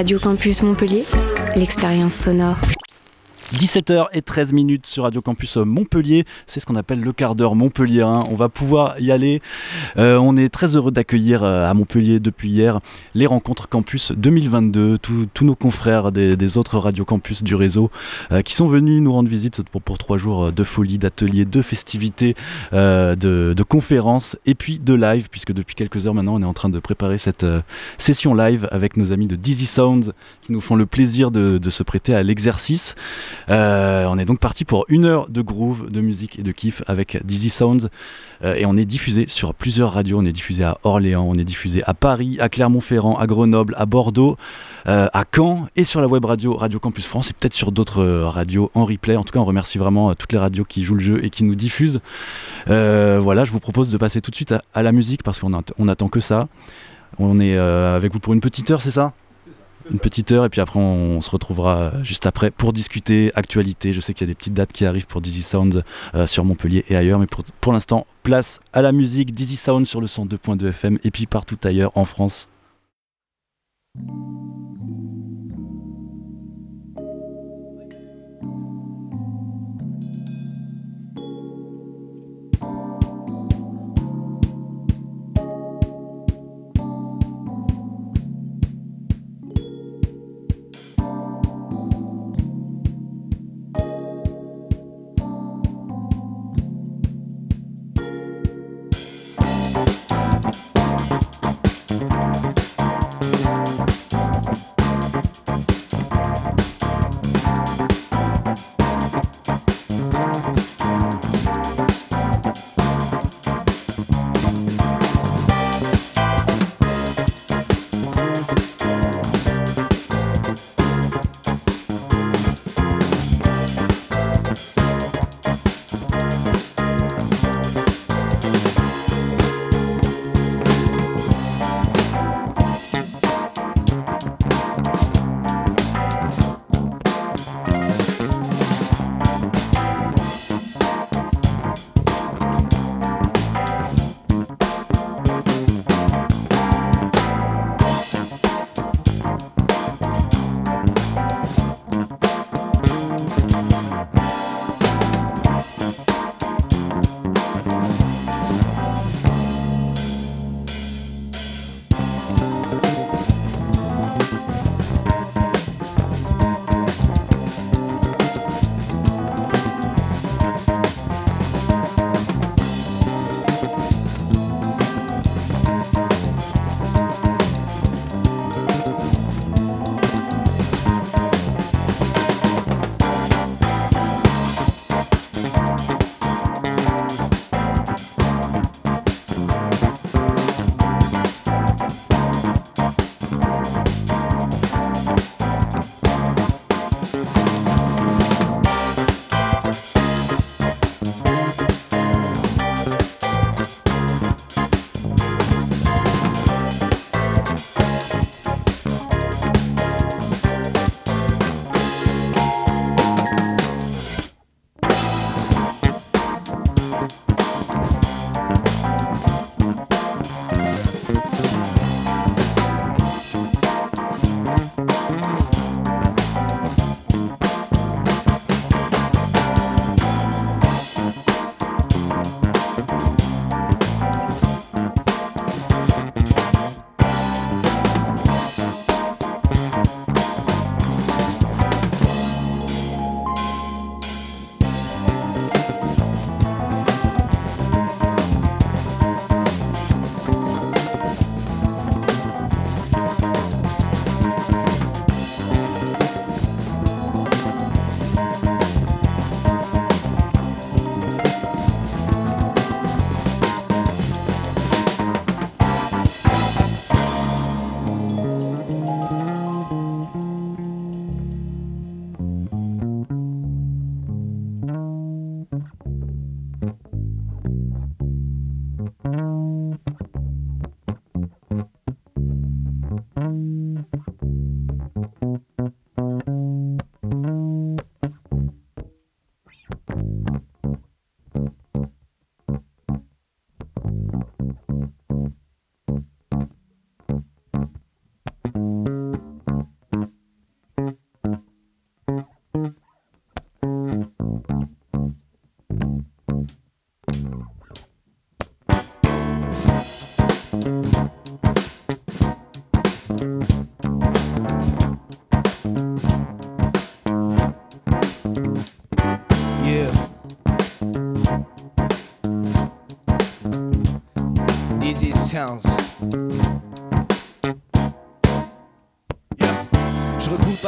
Radio Campus Montpellier, l'expérience sonore. 17h13 minutes sur Radio Campus Montpellier, c'est ce qu'on appelle le quart d'heure Montpellier. On va pouvoir y aller. Euh, on est très heureux d'accueillir euh, à Montpellier depuis hier les rencontres campus 2022, tous nos confrères des, autres Radio Campus du réseau euh, qui sont venus nous rendre visite pour, pour trois jours de folie, d'ateliers, de festivités, de, de, conférences et puis de live, puisque depuis quelques heures maintenant on est en train de préparer cette session live avec nos amis de Dizzy Sounds qui nous font le plaisir de, de se prêter à l'exercice. Euh, on est donc parti pour une heure de groove, de musique et de kiff avec Dizzy Sounds. Euh, et on est diffusé sur plusieurs radios. On est diffusé à Orléans, on est diffusé à Paris, à Clermont-Ferrand, à Grenoble, à Bordeaux, euh, à Caen et sur la web radio Radio Campus France et peut-être sur d'autres radios en replay. En tout cas, on remercie vraiment toutes les radios qui jouent le jeu et qui nous diffusent. voilà, je vous propose de passer tout de suite à, la musique parce qu'on on attend que ça. On est avec vous pour une petite heure, c'est ça? Une petite heure et puis après on, se retrouvera juste après pour discuter actualité. Je sais qu'il y a des petites dates qui arrivent pour Dizzy Sound euh, sur Montpellier et ailleurs, mais pour, pour l'instant, place à la musique Dizzy Sound sur le 102.2 FM et puis partout ailleurs en France.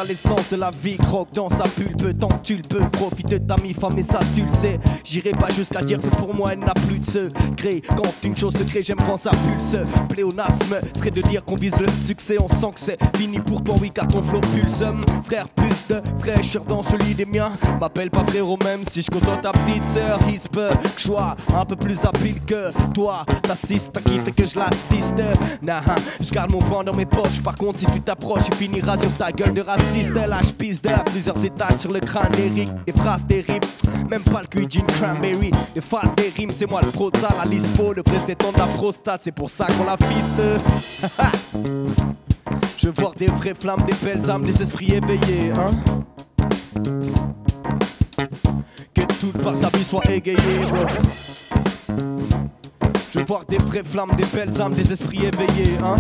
L'essence de la vie, croque dans sa pulpe, tant tu le peux, profite de ta mi-femme et ça tu le sais. J'irai pas jusqu'à dire que pour moi elle n'a plus de secret. Quand une chose se crée, j'aime quand ça pulse. Pléonasme serait de dire qu'on vise le succès, on sent que c'est fini pour toi, oui, car ton flow pulse. Frère, plus fraîcheur dans celui des miens. M'appelle pas frérot, même si je côtoie ta petite sœur. Il que je sois un peu plus habile que toi. T'assistes, qui fait que je l'assiste. Nah, je garde mon point dans mes poches. Par contre, si tu t'approches, il finira sur ta gueule de raciste. Lâche piste de plusieurs étages sur le crâne d'Eric. Des phrases terribles, même pas le cul d'une cranberry. Des phases des rimes, c'est moi le pro de la lispo. Le presse de la prostate, c'est pour ça qu'on la fiste. Je veux voir des vraies flammes, des belles âmes, des esprits éveillés, hein. Que toute part ta vie soit égayée, Je veux voir des vraies flammes, des belles âmes, des esprits éveillés, hein.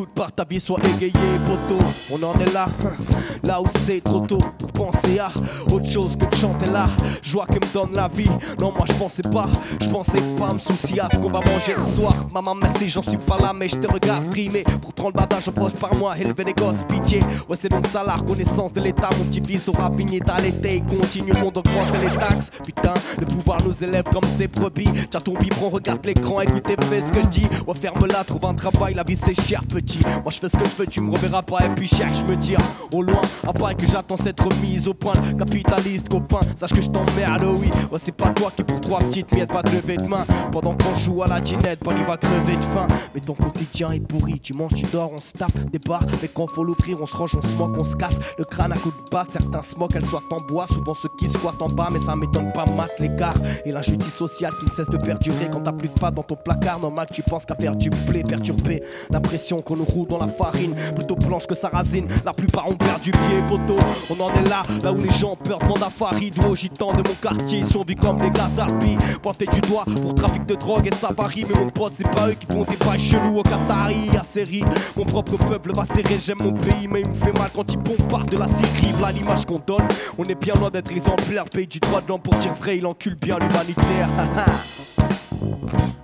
Toute part ta vie soit égayée, poteau. On en est là, là où c'est trop tôt pour penser à autre chose que de chanter là. Joie que me donne la vie. Non, moi je pensais pas, je pensais pas me soucier à ce qu'on va manger le soir. Maman, merci, j'en suis pas là, mais je te regarde primer. Pour 30 badins, j'approche par moi, élever les gosses, pitié. Ouais, c'est donc ça la reconnaissance de l'État. Mon petit fils aura fini l'été. Continue le monde augmenter les taxes. Putain, le pouvoir nous élève comme ses brebis. Tiens ton biberon, regarde l'écran, écoute et fais ce que je dis. Ouais, ferme-la, trouve un travail, la vie c'est cher, petit. Moi je fais ce que je veux, tu me reverras pas. Et puis cherche me dire au loin, à que j'attends cette remise au point. Capitaliste, copain, sache que je t'emmerde, oui. Ouais, c'est pas toi qui pour trois petites miettes va te lever de main. Pendant qu'on joue à la dinette, pas il va crever de faim. Mais ton quotidien est pourri, tu manges, tu dors, on se tape des bars. Mais quand faut l'ouvrir, on se range, on se moque, on se casse. Le crâne à coups de batte, certains se moquent, elles soient en bois. Souvent ceux qui squattent en bas, mais ça m'étonne pas, mat l'écart. Et l'injustice sociale qui ne cesse de perdurer quand t'as plus de pas dans ton placard. Normal tu penses qu'à faire du blé perturbé. La pression qu'on roule dans la farine, plutôt blanche que sarrasine. La plupart ont perdu pied, poteau. On en est là, là où les gens peur demandent à Farid ou aux gitans de mon quartier. Ils sont vus comme des gaz harpies. Pointés du doigt pour trafic de drogue et ça varie. Mais mon pote, c'est pas eux qui font des bails chelous au Qatari. À série, mon propre peuple va serrer. J'aime mon pays, mais il me fait mal quand ils bombardent de la Syrie. Voilà l'image qu'on donne. On est bien loin d'être exemplaire. Pays du droit de l'homme pour dire vrai, il encule bien l'humanitaire.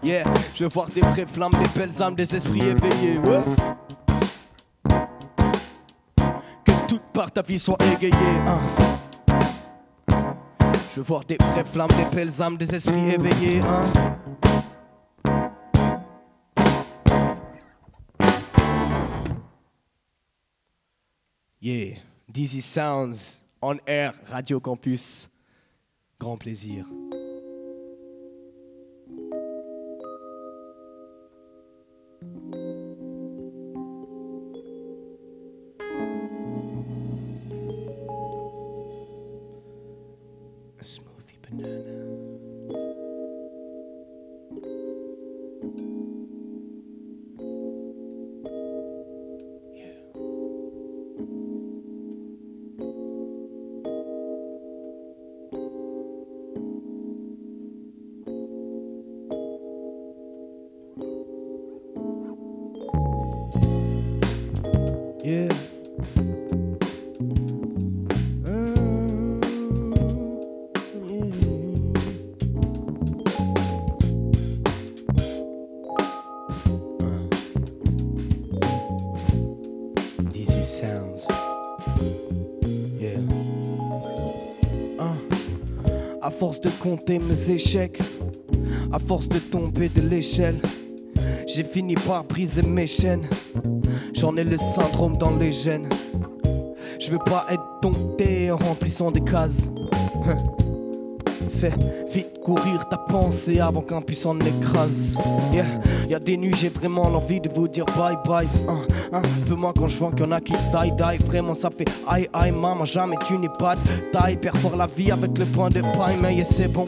yeah, je veux voir des vraies flammes, des belles âmes, des esprits éveillés. Que toute part ta vie soit égayée. hein. Je veux voir des vraies flammes, des belles âmes, des esprits éveillés. Hein. Yeah, Dizzy Sounds on air, Radio Campus. Grand plaisir. Force de compter mes échecs, à force de tomber de l'échelle, j'ai fini par briser mes chaînes. J'en ai le syndrome dans les gènes. Je veux pas être dompté en remplissant des cases. Hein. Fais vite courir ta pensée avant qu'un puissant n'écrase. Yeah. Y a des nuits, j'ai vraiment l'envie de vous dire bye bye. Hein, Un peu moins quand je vois qu'il y en a qui die die. Vraiment, ça fait aïe aïe, maman, jamais tu n'es pas de taille. Perfore la vie avec le point de paille, mais yeah, c'est bon.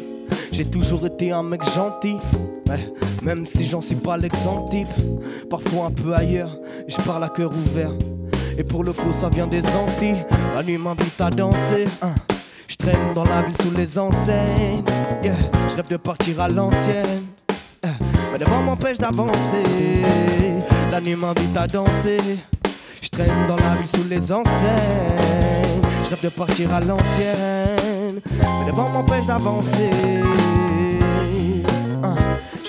J'ai toujours été un mec gentil. Ouais, même si j'en suis pas l'exemple type. Parfois un peu ailleurs, je parle à cœur ouvert. Et pour le faux, ça vient des Antilles. La nuit m'invite à danser. hein. Je traîne dans la ville sous les enseignes. Yeah. Je rêve de partir à l'ancienne. Mais devant m'empêche d'avancer. La nuit m'invite à danser. Je traîne dans la ville sous les enseignes. Je rêve de partir à l'ancienne. Mais devant m'empêche d'avancer. Hein.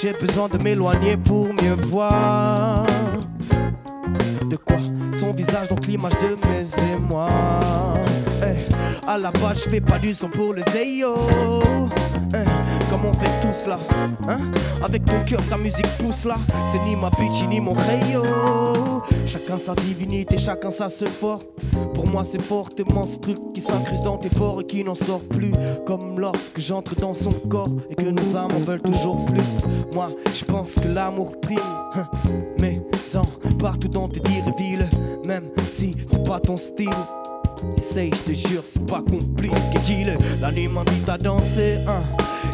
J'ai besoin de m'éloigner pour mieux voir. De quoi Son visage, donc l'image de mes émois. Eh, à la base, je fais pas du son pour le Zeyo. Eh, comme on fait tout cela hein? Avec ton cœur, ta musique pousse là. C'est ni ma bitch, ni mon rayo. Chacun sa divinité, chacun sa se fort. Pour moi, c'est fortement ce truc qui s'incruste dans tes pores et qui n'en sort plus. Comme lorsque j'entre dans son corps et que nos âmes en veulent toujours plus. Moi, je pense que l'amour prime. hein, Mais sans partout dans tes dires et villes, même si c'est pas ton style. Essaye, je te jure, c'est pas compliqué, dis-le. La nuit m'invite à danser, hein.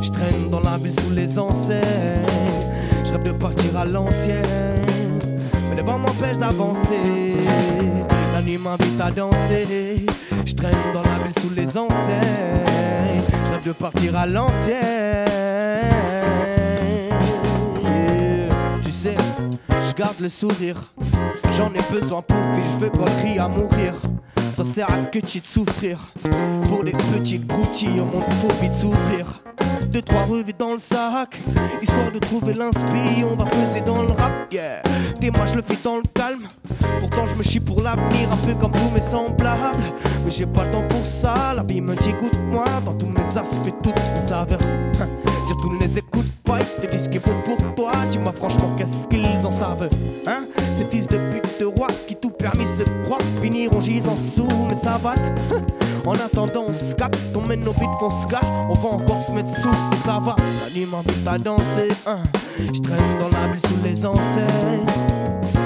Je traîne dans la ville sous les enseignes. Je rêve de partir à l'ancienne. Mais le vent m'empêche d'avancer. La nuit m'invite à danser. Je traîne dans la ville sous les enseignes. Je rêve de partir à l'ancienne. Tu sais, je garde le sourire. J'en ai besoin pour vivre, je veux qu'on crie à mourir. Ça sert à que tu de souffrir. Pour les petites broutilles, au monde faut vite s'ouvrir. Deux, trois revues dans le sac, histoire de trouver l'inspi. On va peser dans le rap, yeah. Des moi je le fais dans le calme. Pourtant je me chie pour l'avenir, un peu comme tous mes semblables. Mais j'ai pas le temps pour ça, la vie me dit goûte-moi dans tous mes aspects, toutes mes saveurs. Surtout ne les écoute pas, ils te disent qu'il faut pour toi. Dis-moi franchement, qu'est-ce qu'ils en savent Hein? Ces fils de pute de roi qui tout permis se croient finiront gisant sous mes savates. Hein? En attendant, on se capte, on mène nos vies font scat. On va encore se mettre sous, et ça va. La nuit m'invite à danser. Hein? Je traîne dans la ville sous les enseignes.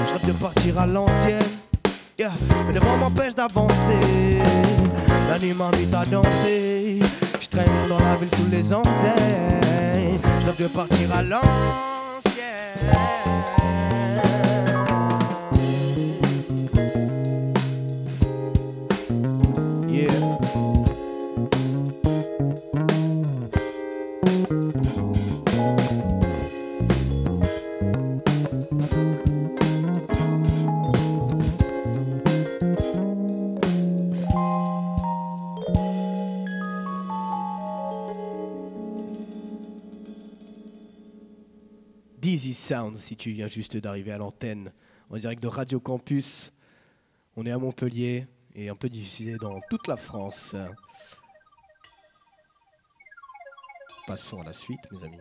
Je de partir à l'ancienne. Mais le vent m'empêche d'avancer. La nuit m'invite à danser. Je traîne dans la ville sous les enseignes. Je rêve de partir à l'ancienne. Sound, si tu viens juste d'arriver à l'antenne, en direct de Radio Campus. On est à Montpellier et un peu diffusé dans toute la France. Passons à la suite, mes amis.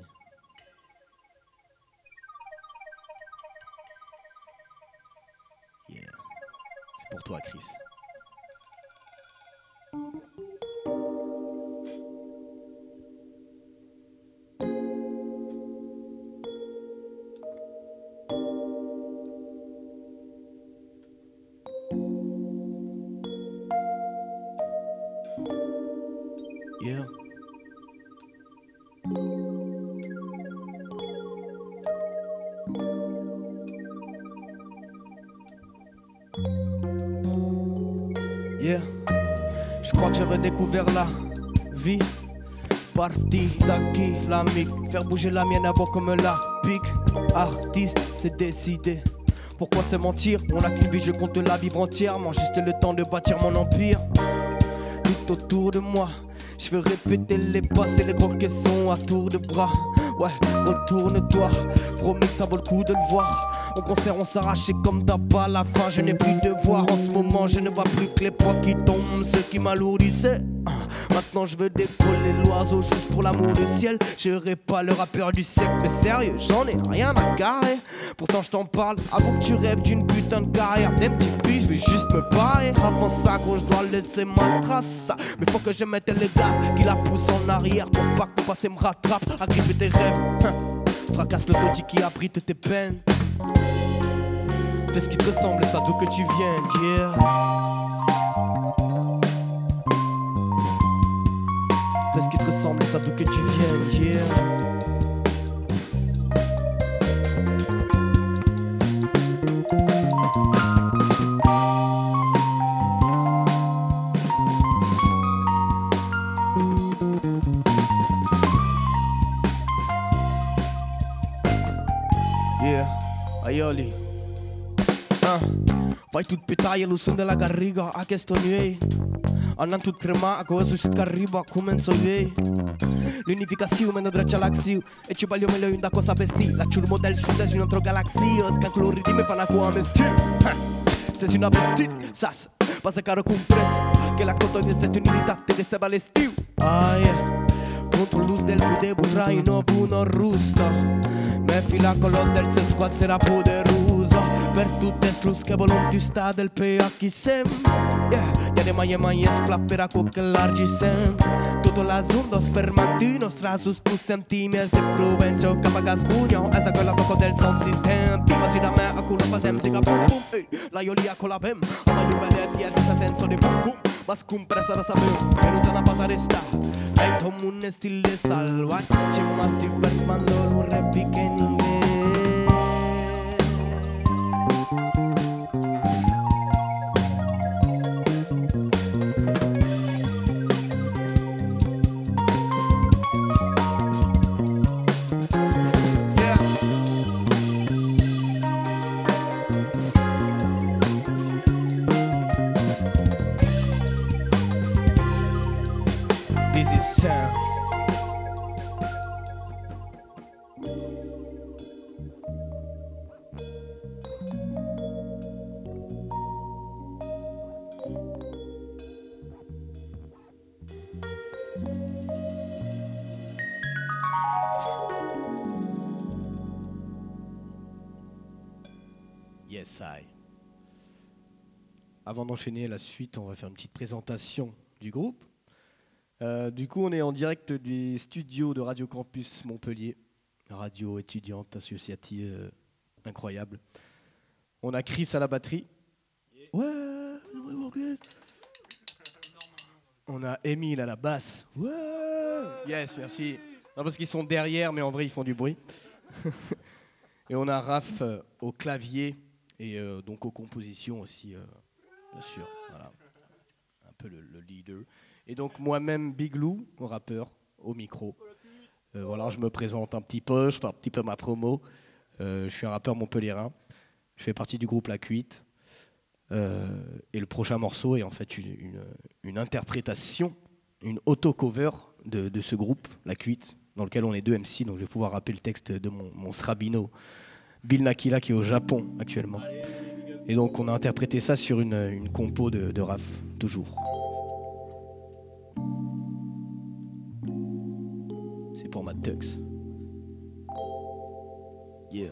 C'est pour toi, Chris. Je crois que j'ai redécouvert la vie. Parti d'acquis, l'amique. Faire bouger la mienne à bord comme la pique. Artiste, c'est décidé. Pourquoi se mentir? On a qu'une vie, je compte la vivre entièrement. Juste le temps de bâtir mon empire. Tout autour de moi, je veux répéter les basses et les gros caissons à tour de bras. Ouais, retourne-toi, promis que ça vaut le coup de le voir. Au concert, on s'arrachait comme tabac à la fin. Je n'ai plus de voix en ce moment, je ne vois plus que les poids qui tombent, ce qui m'alourdissait. Ah, Maintenant, je veux décoller l'oiseau juste pour l'amour du ciel. Je serai pas le rappeur du siècle, mais sérieux, j'en ai rien à carrer. Pourtant, je t'en parle avant que tu rêves d'une putain de carrière. Des petits puis je vais juste me barrer. Avant ça, gros, je dois laisser ma trace. Mais faut que je mette les gaz qui la pousse en arrière pour pas que ton passé me rattrape. Agripper tes rêves, hein. Fracasse le taudis qui abrite tes peines. Fais ce qui te ressemble, ça d'où que tu viennes, yeah. Fais ce qui te ressemble, ça d'où que tu viennes. Yeah, Ai tut pitaie sunt de la Garriga, a chestioniei Anan tut crema, ako azusit Garriba, kumen so iei L'unificazione meno draccia l'axio E ci voglio meglio in da cosa vestì La ciurmo del sud è un altro galaxio Scancolo ridime fa la cuome Se si una vestit, sas. Pasa caro cu un pres Che la conto din Stati Unitate de se valestiu Ah, yeah Controlul del pude butrai no bună rustă. Me fi la colot del set scoațe rapul de rus. sa Per tutte slus che volonti sta del peakisem yeah. Ja de maie maie splappera cu călargisem Totul la zundos per mattino Strasus tu sentimes de provencio Capa gascugno Esa quella poco del son sistem. Prima si da me a culo fasem Siga pum pum. Ei, la iolia con la bem Ama iubele dier senza senso di pum pum. Ma scumpresa lo sapeu Che non sana pasa resta Ei, tom un stile salvace Ma sti per quando non repi che ninguém Avant d'enchaîner la suite, on va faire une petite présentation du groupe. Euh, du coup, on est en direct des studios de Radio Campus Montpellier, radio étudiante associative euh, incroyable. On a Chris à la batterie. Ouais, on a Emile à la basse. Ouais, yes, merci. Non, parce qu'ils sont derrière, mais en vrai, ils font du bruit. Et on a Raph euh, au clavier et donc aux compositions aussi, bien sûr. Voilà. Un peu le, leader. Et donc moi-même, Big Lou, rappeur, au micro. Euh, voilà, je me présente un petit peu, je fais un petit peu ma promo. je suis un rappeur montpelliérain. Je fais partie du groupe La Cuite. et le prochain morceau est en fait une, interprétation, une auto-cover de, ce groupe, La Cuite, dans lequel on est deux MC, donc je vais pouvoir rappeler le texte de mon, mon Srabino Bill Nakila qui est au Japon actuellement. Et donc on a interprété ça sur une, compo de, de Raph, toujours. C'est pour ma Tux. Yeah.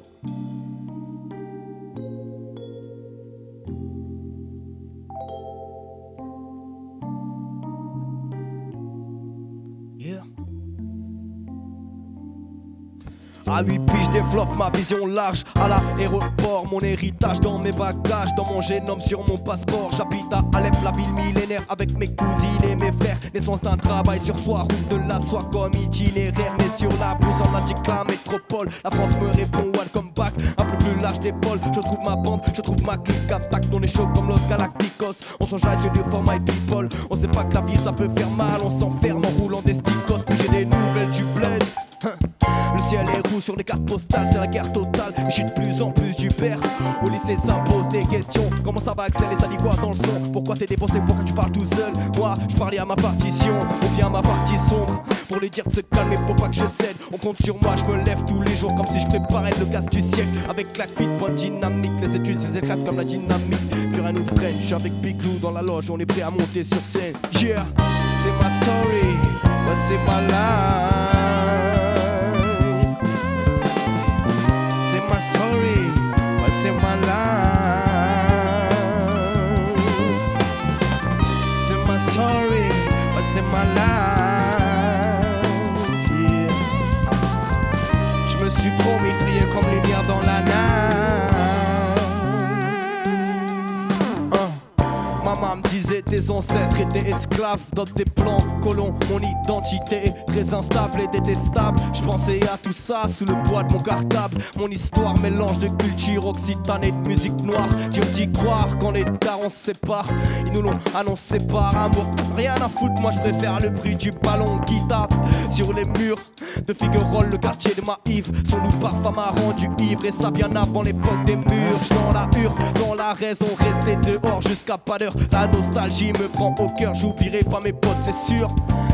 À 8 puis je développe ma vision large à l'aéroport, mon héritage dans mes bagages, dans mon génome sur mon passeport. J'habite à Alep, la ville millénaire avec mes cousines et mes frères. Naissance d'un travail sur soi, route de la soie comme itinéraire. Mais sur la blouse en indique la métropole. La France me répond welcome back, un peu plus large d'épaule. Je trouve ma bande, je trouve ma clique intact. On est chaud comme Los Galacticos. On s'enjaille sur du format people. On sait pas que la vie ça peut faire mal, on s'enferme en roulant des sticos. J'ai des nouvelles du bled. Sur les cartes postales, c'est la guerre totale. J'ai de plus en plus du père. Au lycée, ça pose des questions. Comment ça va, Axel Et ça dit quoi dans le son? Pourquoi t'es dépensé Pourquoi tu parles tout seul? Moi, je parlais à ma partition, ou bien à ma partie sombre. Pour les dire de se calmer, faut pas que je cède. On compte sur moi, je me lève tous les jours comme si je préparais le casse du siècle. Avec la cuite, point dynamique. Les études, c'est éclatent comme la dynamique. Plus rien nous freine. Je suis avec Big Lou dans la loge, on est prêt à monter sur scène. Yeah, c'est ma story, c'est ma life. Story, what's in my life? C'est ma story, what's in my life? Maman me disait tes ancêtres étaient esclaves dans tes plans colons. Mon identité est très instable et détestable. Je pensais à tout ça sous le poids de mon cartable. Mon histoire mélange de culture occitane et de musique noire. Dieu dit croire quand les on se sépare. Ils nous l'ont annoncé par amour. Rien à foutre, moi je préfère le bruit du ballon qui tape sur les murs de Figuerolles. Le quartier de Maïf, son loup parfum m'a rendu ivre. Et ça bien avant l'époque des murs. dans la hure, dans la raison, rester dehors jusqu'à pas d'heure La nostalgie me prend au cœur, j'oublierai pas mes potes, c'est sûr.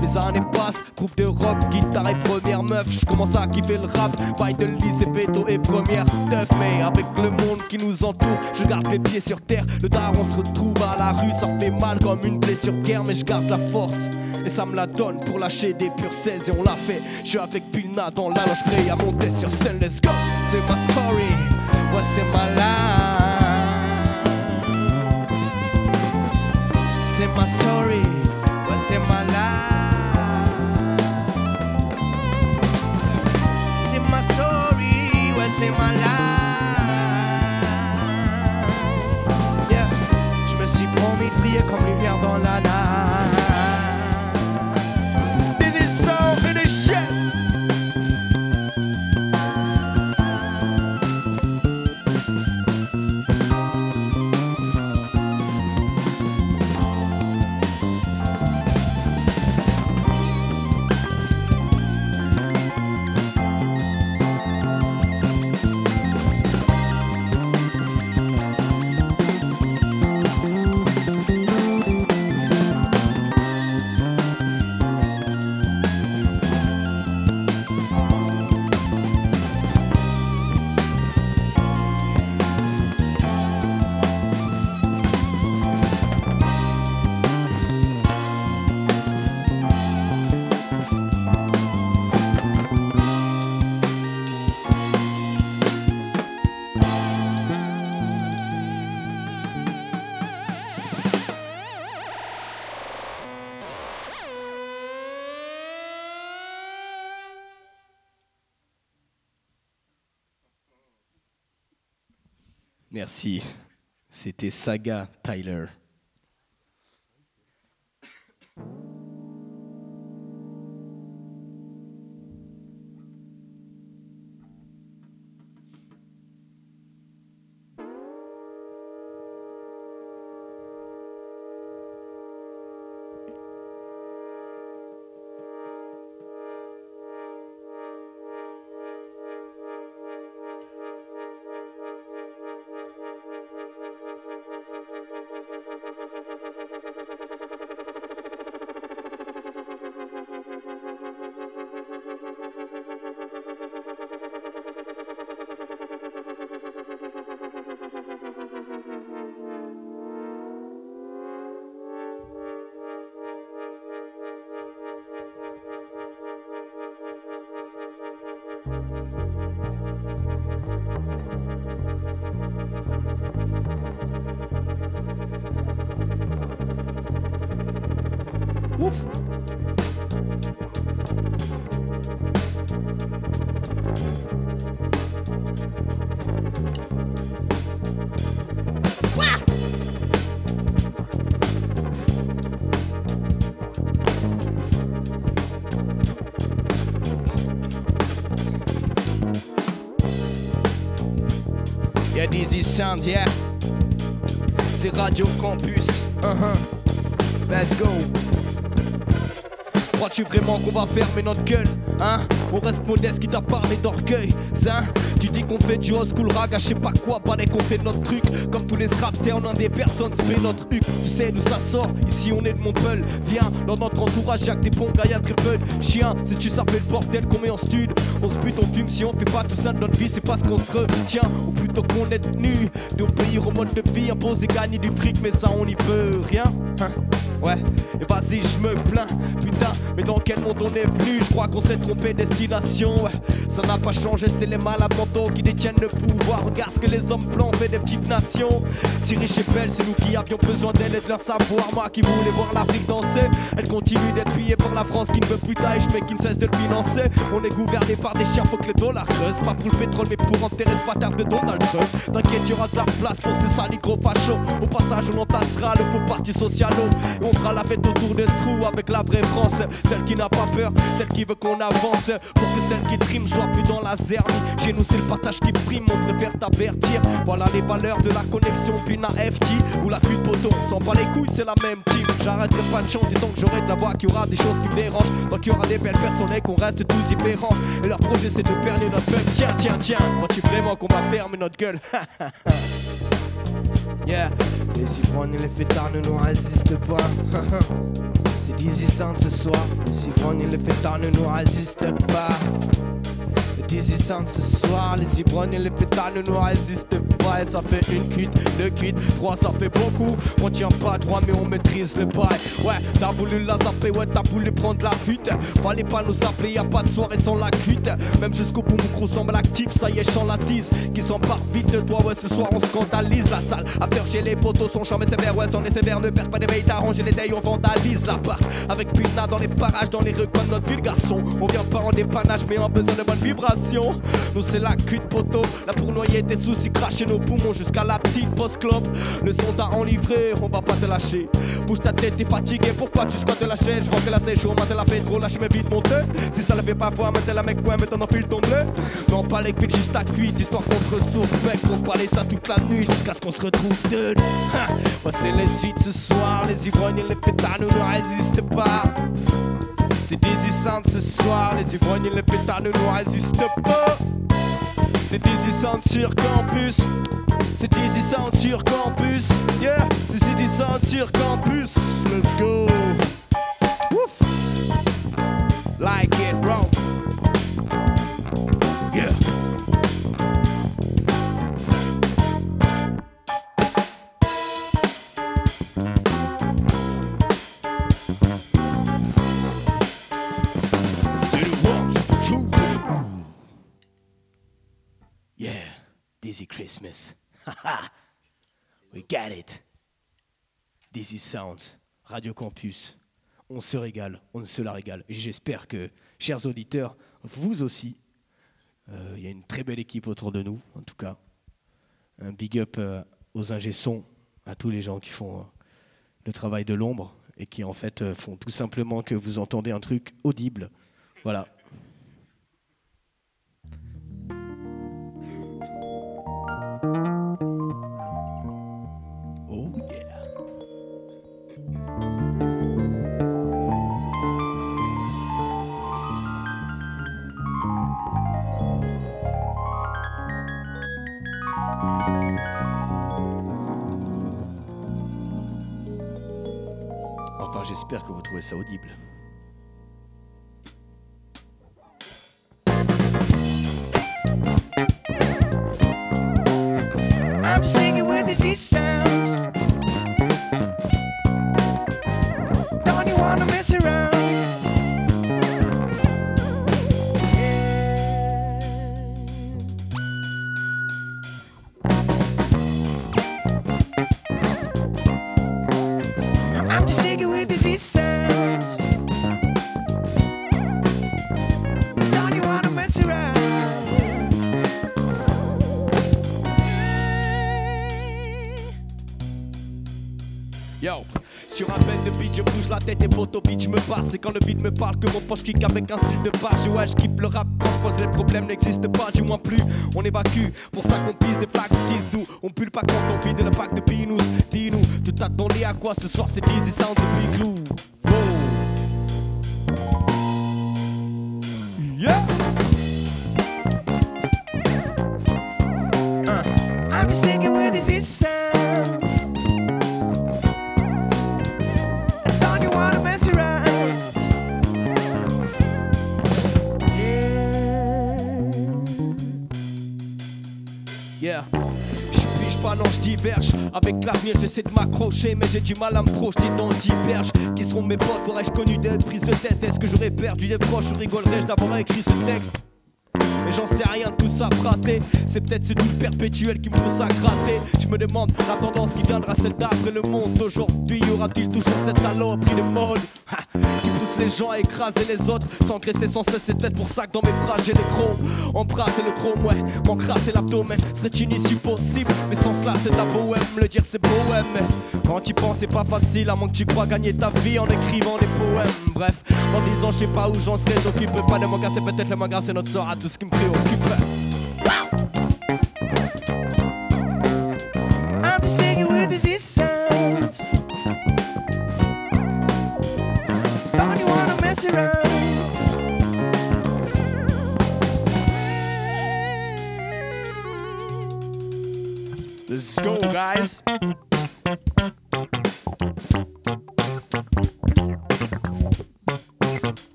Les années passent, groupe de rock, guitare et première meuf. Je commence à kiffer le rap, bail de lycée, béto et première teuf. Mais avec le monde qui nous entoure, je garde les pieds sur terre. Le daron se retrouve à la rue, ça fait mal comme une blessure guerre, mais je garde la force. Et ça me la donne pour lâcher des pures 16 et on l'a fait. Je suis avec Pilna dans la loge prêt à monter sur scène, let's go. C'est ma story, ouais c'est ma. C'est ma story, ouais c'est ma life. C'est ma story, ouais c'est ma life. Yeah. Je me suis promis de briller comme lumière dans la night. Merci. C'était Saga Tyler. C'est Radio Campus. Uh-huh. Let's go. Crois-tu vraiment qu'on va fermer notre gueule Hein? On reste modeste qui t'a parlé d'orgueil Hein? Tu dis qu'on fait du old school rag je sais pas quoi Parler qu'on fait notre truc. Comme tous les straps c'est en un des personnes C'est notre huc. Tu sais d'où ça sort. Ici on est de Montpellier. Viens dans notre entourage y'a que des bons gars y'a très chiens. Si tu savais le bordel qu'on met en stud. On se bute on fume si on fait pas tout ça de notre vie C'est parce qu'on se retient. Ou plutôt qu'on est tenu D'obéir au mode de vie Imposer gagner du fric mais ça on n'y peut rien. Hein? Ouais, et vas-y, je me plains, putain, mais dans quel monde on est venu? Je crois qu'on s'est trompé destination, ouais, ça n'a pas changé, c'est les malades qui détiennent le pouvoir. Regarde ce que les hommes blancs fait des petites nations. Si riche et belle, c'est nous qui avions besoin d'elle et de leur savoir. Moi qui voulais voir l'Afrique danser, elle continue d'être pillée par la France qui ne veut plus Daesh mais qui ne cesse de le financer. On est gouverné par des chiens, faut que les dollars creusent. Pas pour le pétrole, mais pour enterrer ce bâtard de Donald Trump. T'inquiète, y'aura de la place pour ces sales gros. Au passage, on entassera le faux parti socialo. Et on fera la fête autour de ce trou avec la vraie France. Celle qui n'a pas peur, celle qui veut qu'on avance. Pour que celle qui trime soit plus dans la zermie. Chez nous, c'est le partage qui prime, on préfère t'avertir. Voilà les valeurs de la connexion, puis la FT. Ou la cul de poteau, on s'en bat les couilles, c'est la même team. J'arrêterai pas de chanter tant que j'aurai de la voix qu'il y aura des choses qui me dérangent. Donc il y aura des belles personnes et qu'on reste tous différents. Et leur projet, c'est de perler notre peuple. Tiens, tiens, tiens, crois-tu vraiment qu'on va fermer notre gueule? Yeah, les ivrognes et les fêtards ne nous résistent pas. C'est Sound ce soir. Les ivrognes et les fêtards ne nous résistent pas. Sound ce soir. Les ivrognes et les pétales ne nous résistent pas. Et ça fait une cuite, deux cuites, trois, ça fait beaucoup. On tient pas droit, mais on maîtrise le bail. Ouais, t'as voulu la zapper, ouais, t'as voulu prendre la fuite. Fallait pas nous appeler, y a pas de soirée sans la cuite. Même jusqu'au bout, mon gros semble actif, ça y est, chant la tise. Qui s'empare vite de toi, ouais, ce soir on scandalise la salle. À faire les poteaux, son charme est sévère, ouais, son est sévère. Ne perds pas des veilles, t'arranges les tailles, on vandalise la Avec Pina dans les parages, dans les rues comme notre ville garçon. On vient pas en dépannage, mais en besoin de bonnes vibrations. Nous c'est la cul de poteau, là pour noyer tes soucis, cracher nos poumons jusqu'à la petite post-clope. Le son t'a enivré, on va pas te lâcher. Bouge ta tête, t'es fatigué, pourquoi tu squattes la chaîne? Je que c'est chaud, maintenant la fait trop, lâche mes vite monter. Si ça le fait pas voir, mettez la mec, ouais, maintenant enfile ton bleu. Non, pas les cuites, juste ta cuite, histoire qu'on se ressource, mec, pour parler ça toute la nuit jusqu'à ce qu'on se retrouve. Ouais, c'est les suites ce soir, les ivrognes et les pétards nous ne résistent pas. C'est Sound ce soir, les ivrognes et les pétards ne nous résistent pas. C'est Sound sur campus. C'est Sound sur campus. Yeah, c'est Sound sur campus. Let's go. Woof. Like it, Christmas. We got it. Dizzy Sounds, Radio Campus. On se régale, on se la régale. J'espère que, chers auditeurs, vous aussi, euh, il y a une très belle équipe autour de nous, en tout cas. Un big up euh, aux ingé à tous les gens qui font euh, le travail de l'ombre et qui en fait font tout simplement que vous entendez un truc audible. Voilà. Enfin, j'espère que vous trouvez ça audible. C'est quand le beat me parle que mon poche kick avec un style de page. Ouais, je kiffe le rap quand je pose le problème n'existe pas, du moins plus. On évacue, pour ça qu'on pisse des flaques, disent nous. On pue pas quand on vide le pack de pinous. Dis-nous, tu t'attendais à quoi ce soir? C'est Dizzy Sound de Big j'essaie de m'accrocher, mais j'ai du mal à me projeter dans diverges. Qui seront mes potes? Aurais-je connu d'être prise de tête? Est-ce que j'aurais perdu des proches? Ou rigolerais-je d'avoir écrit ce texte? Mais j'en sais rien de tout ça fraté. C'est peut-être ce doute perpétuel qui me pousse à gratter. Je me demande la tendance qui viendra celle d'après le monde. Aujourd'hui y aura-t-il toujours cette saloperie de mode? Les gens à écraser les autres. S'engraisser sans cesse c'est peut-être pour ça que dans mes phrases j'ai le chrome Embrasser le chrome ouais. M'encrasser l'abdomen serait une issue possible. Mais sans cela c'est un poème Le dire c'est poème quand tu penses c'est pas facile À moins que tu crois gagner ta vie en écrivant des poèmes. Bref en disant je sais pas où j'en serais T'occupe pas de manga c'est peut-être le manga c'est notre sort à tout ce qui me préoccupe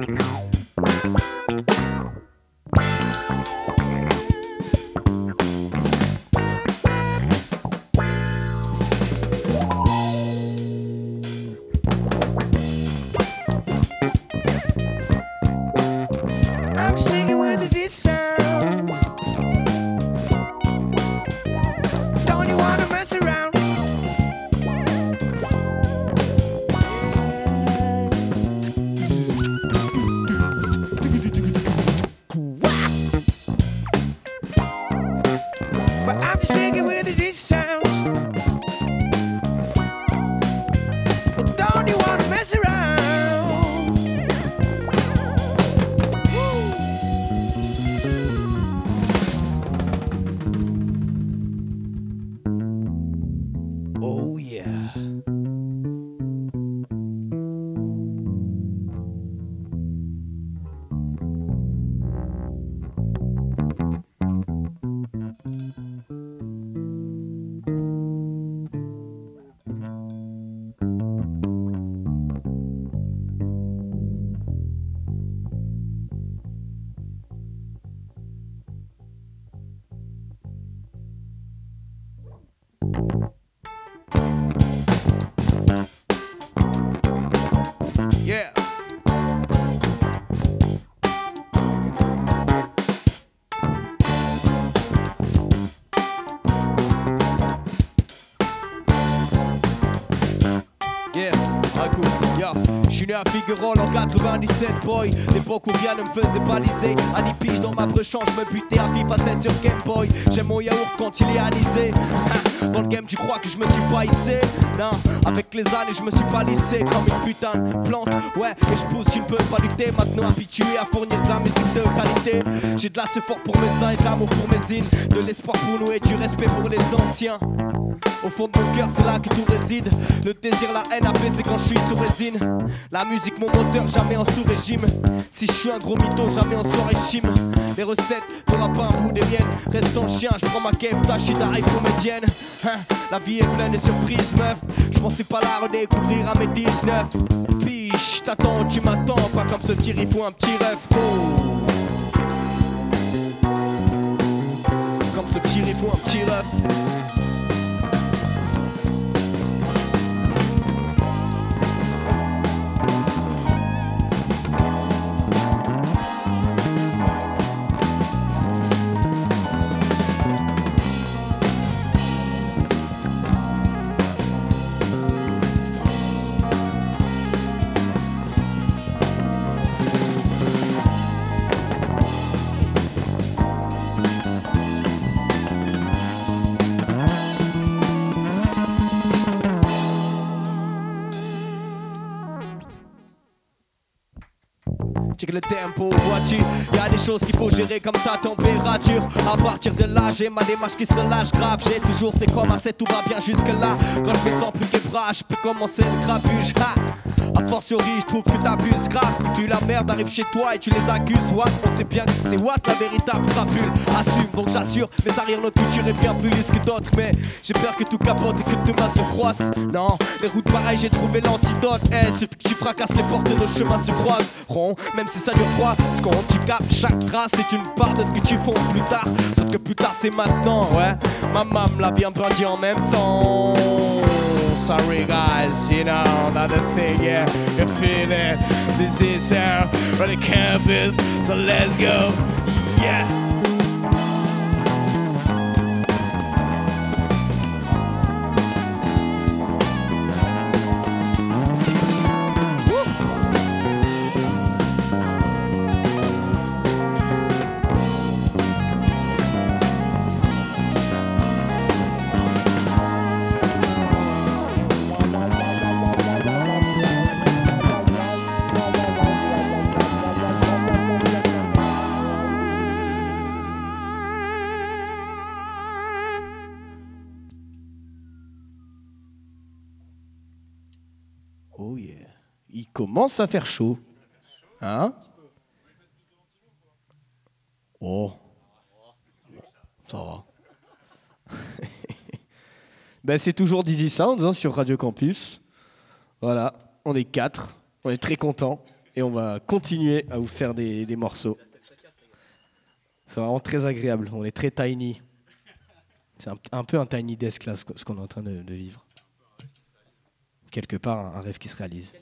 happening now. À Figuerolles en 97, boy. L'époque où rien ne me faisait baliser. À ni pige dans ma brechant, je me butais à FIFA 7 sur Game Boy. J'aime mon yaourt quand il est anisé. Dans le game, tu crois que je me suis pas hissé? Non, avec les années, je me suis pas lissé comme une putain de plante. Ouais, et je pousse, tu ne peux pas lutter. Maintenant habitué à fournir de la musique de qualité. J'ai de l'assez fort pour mes uns et de l'amour pour mes in. De l'espoir pour nous et du respect pour les anciens. Au fond de mon cœur, c'est là que tout réside. Le désir, la haine apaisée quand je suis sous résine. La musique, mon moteur, jamais en sous-régime. Si je suis un gros mytho, jamais en soirée chim. Les recettes, pas un bout des miennes. Reste en chien, je prends ma cave, tâche d'arrive comédienne. Hein, la vie est pleine de surprises, meuf. Je pensais pas la redécouvrir à mes 19. Biche, t'attends, tu m'attends. Pas comme ce tir, il faut un petit rêve. Oh. Comme ce tir, il faut un petit ref. Le tempo, vois-tu Y a des choses qu'il faut gérer comme sa température. À partir de là, j'ai ma démarche qui se lâche grave. J'ai toujours fait comme assez, tout va bien jusque là Quand je fais sans plus que bras, je peux commencer le grabuge. Ha A fortiori, je trouve que t'abuses grave. Tu la merde arrive chez toi et tu les accuses. What? On sait bien c'est Watt la véritable crapule. Assume, donc j'assure, mes arrière notre culture est bien plus lisse que d'autres. Mais j'ai peur que tout capote et que demain se croise. Non, les routes pareilles, j'ai trouvé l'antidote. Eh, suffit que tu fracasses les portes, nos chemins se croiseront. Même si ça dure trois secondes, tu captes chaque trace. C'est une part de ce que tu fais plus tard. Sauf que plus tard, c'est maintenant, ouais. Ma maman l'a bien brandi en même temps. Sorry guys, you know, not thing, yeah. You feel it. This is uh, our the campus, so let's go, yeah. Commence à faire chaud. Hein? Oh. Ça va. ben, c'est toujours Dizzy Sounds hein, sur Radio Campus. Voilà, on est quatre, on est très contents et on va continuer à vous faire des, des morceaux. C'est vraiment très agréable, on est très tiny. C'est un, peu un tiny desk là, ce qu'on est en train de- vivre quelque part un rêve qui se réalise.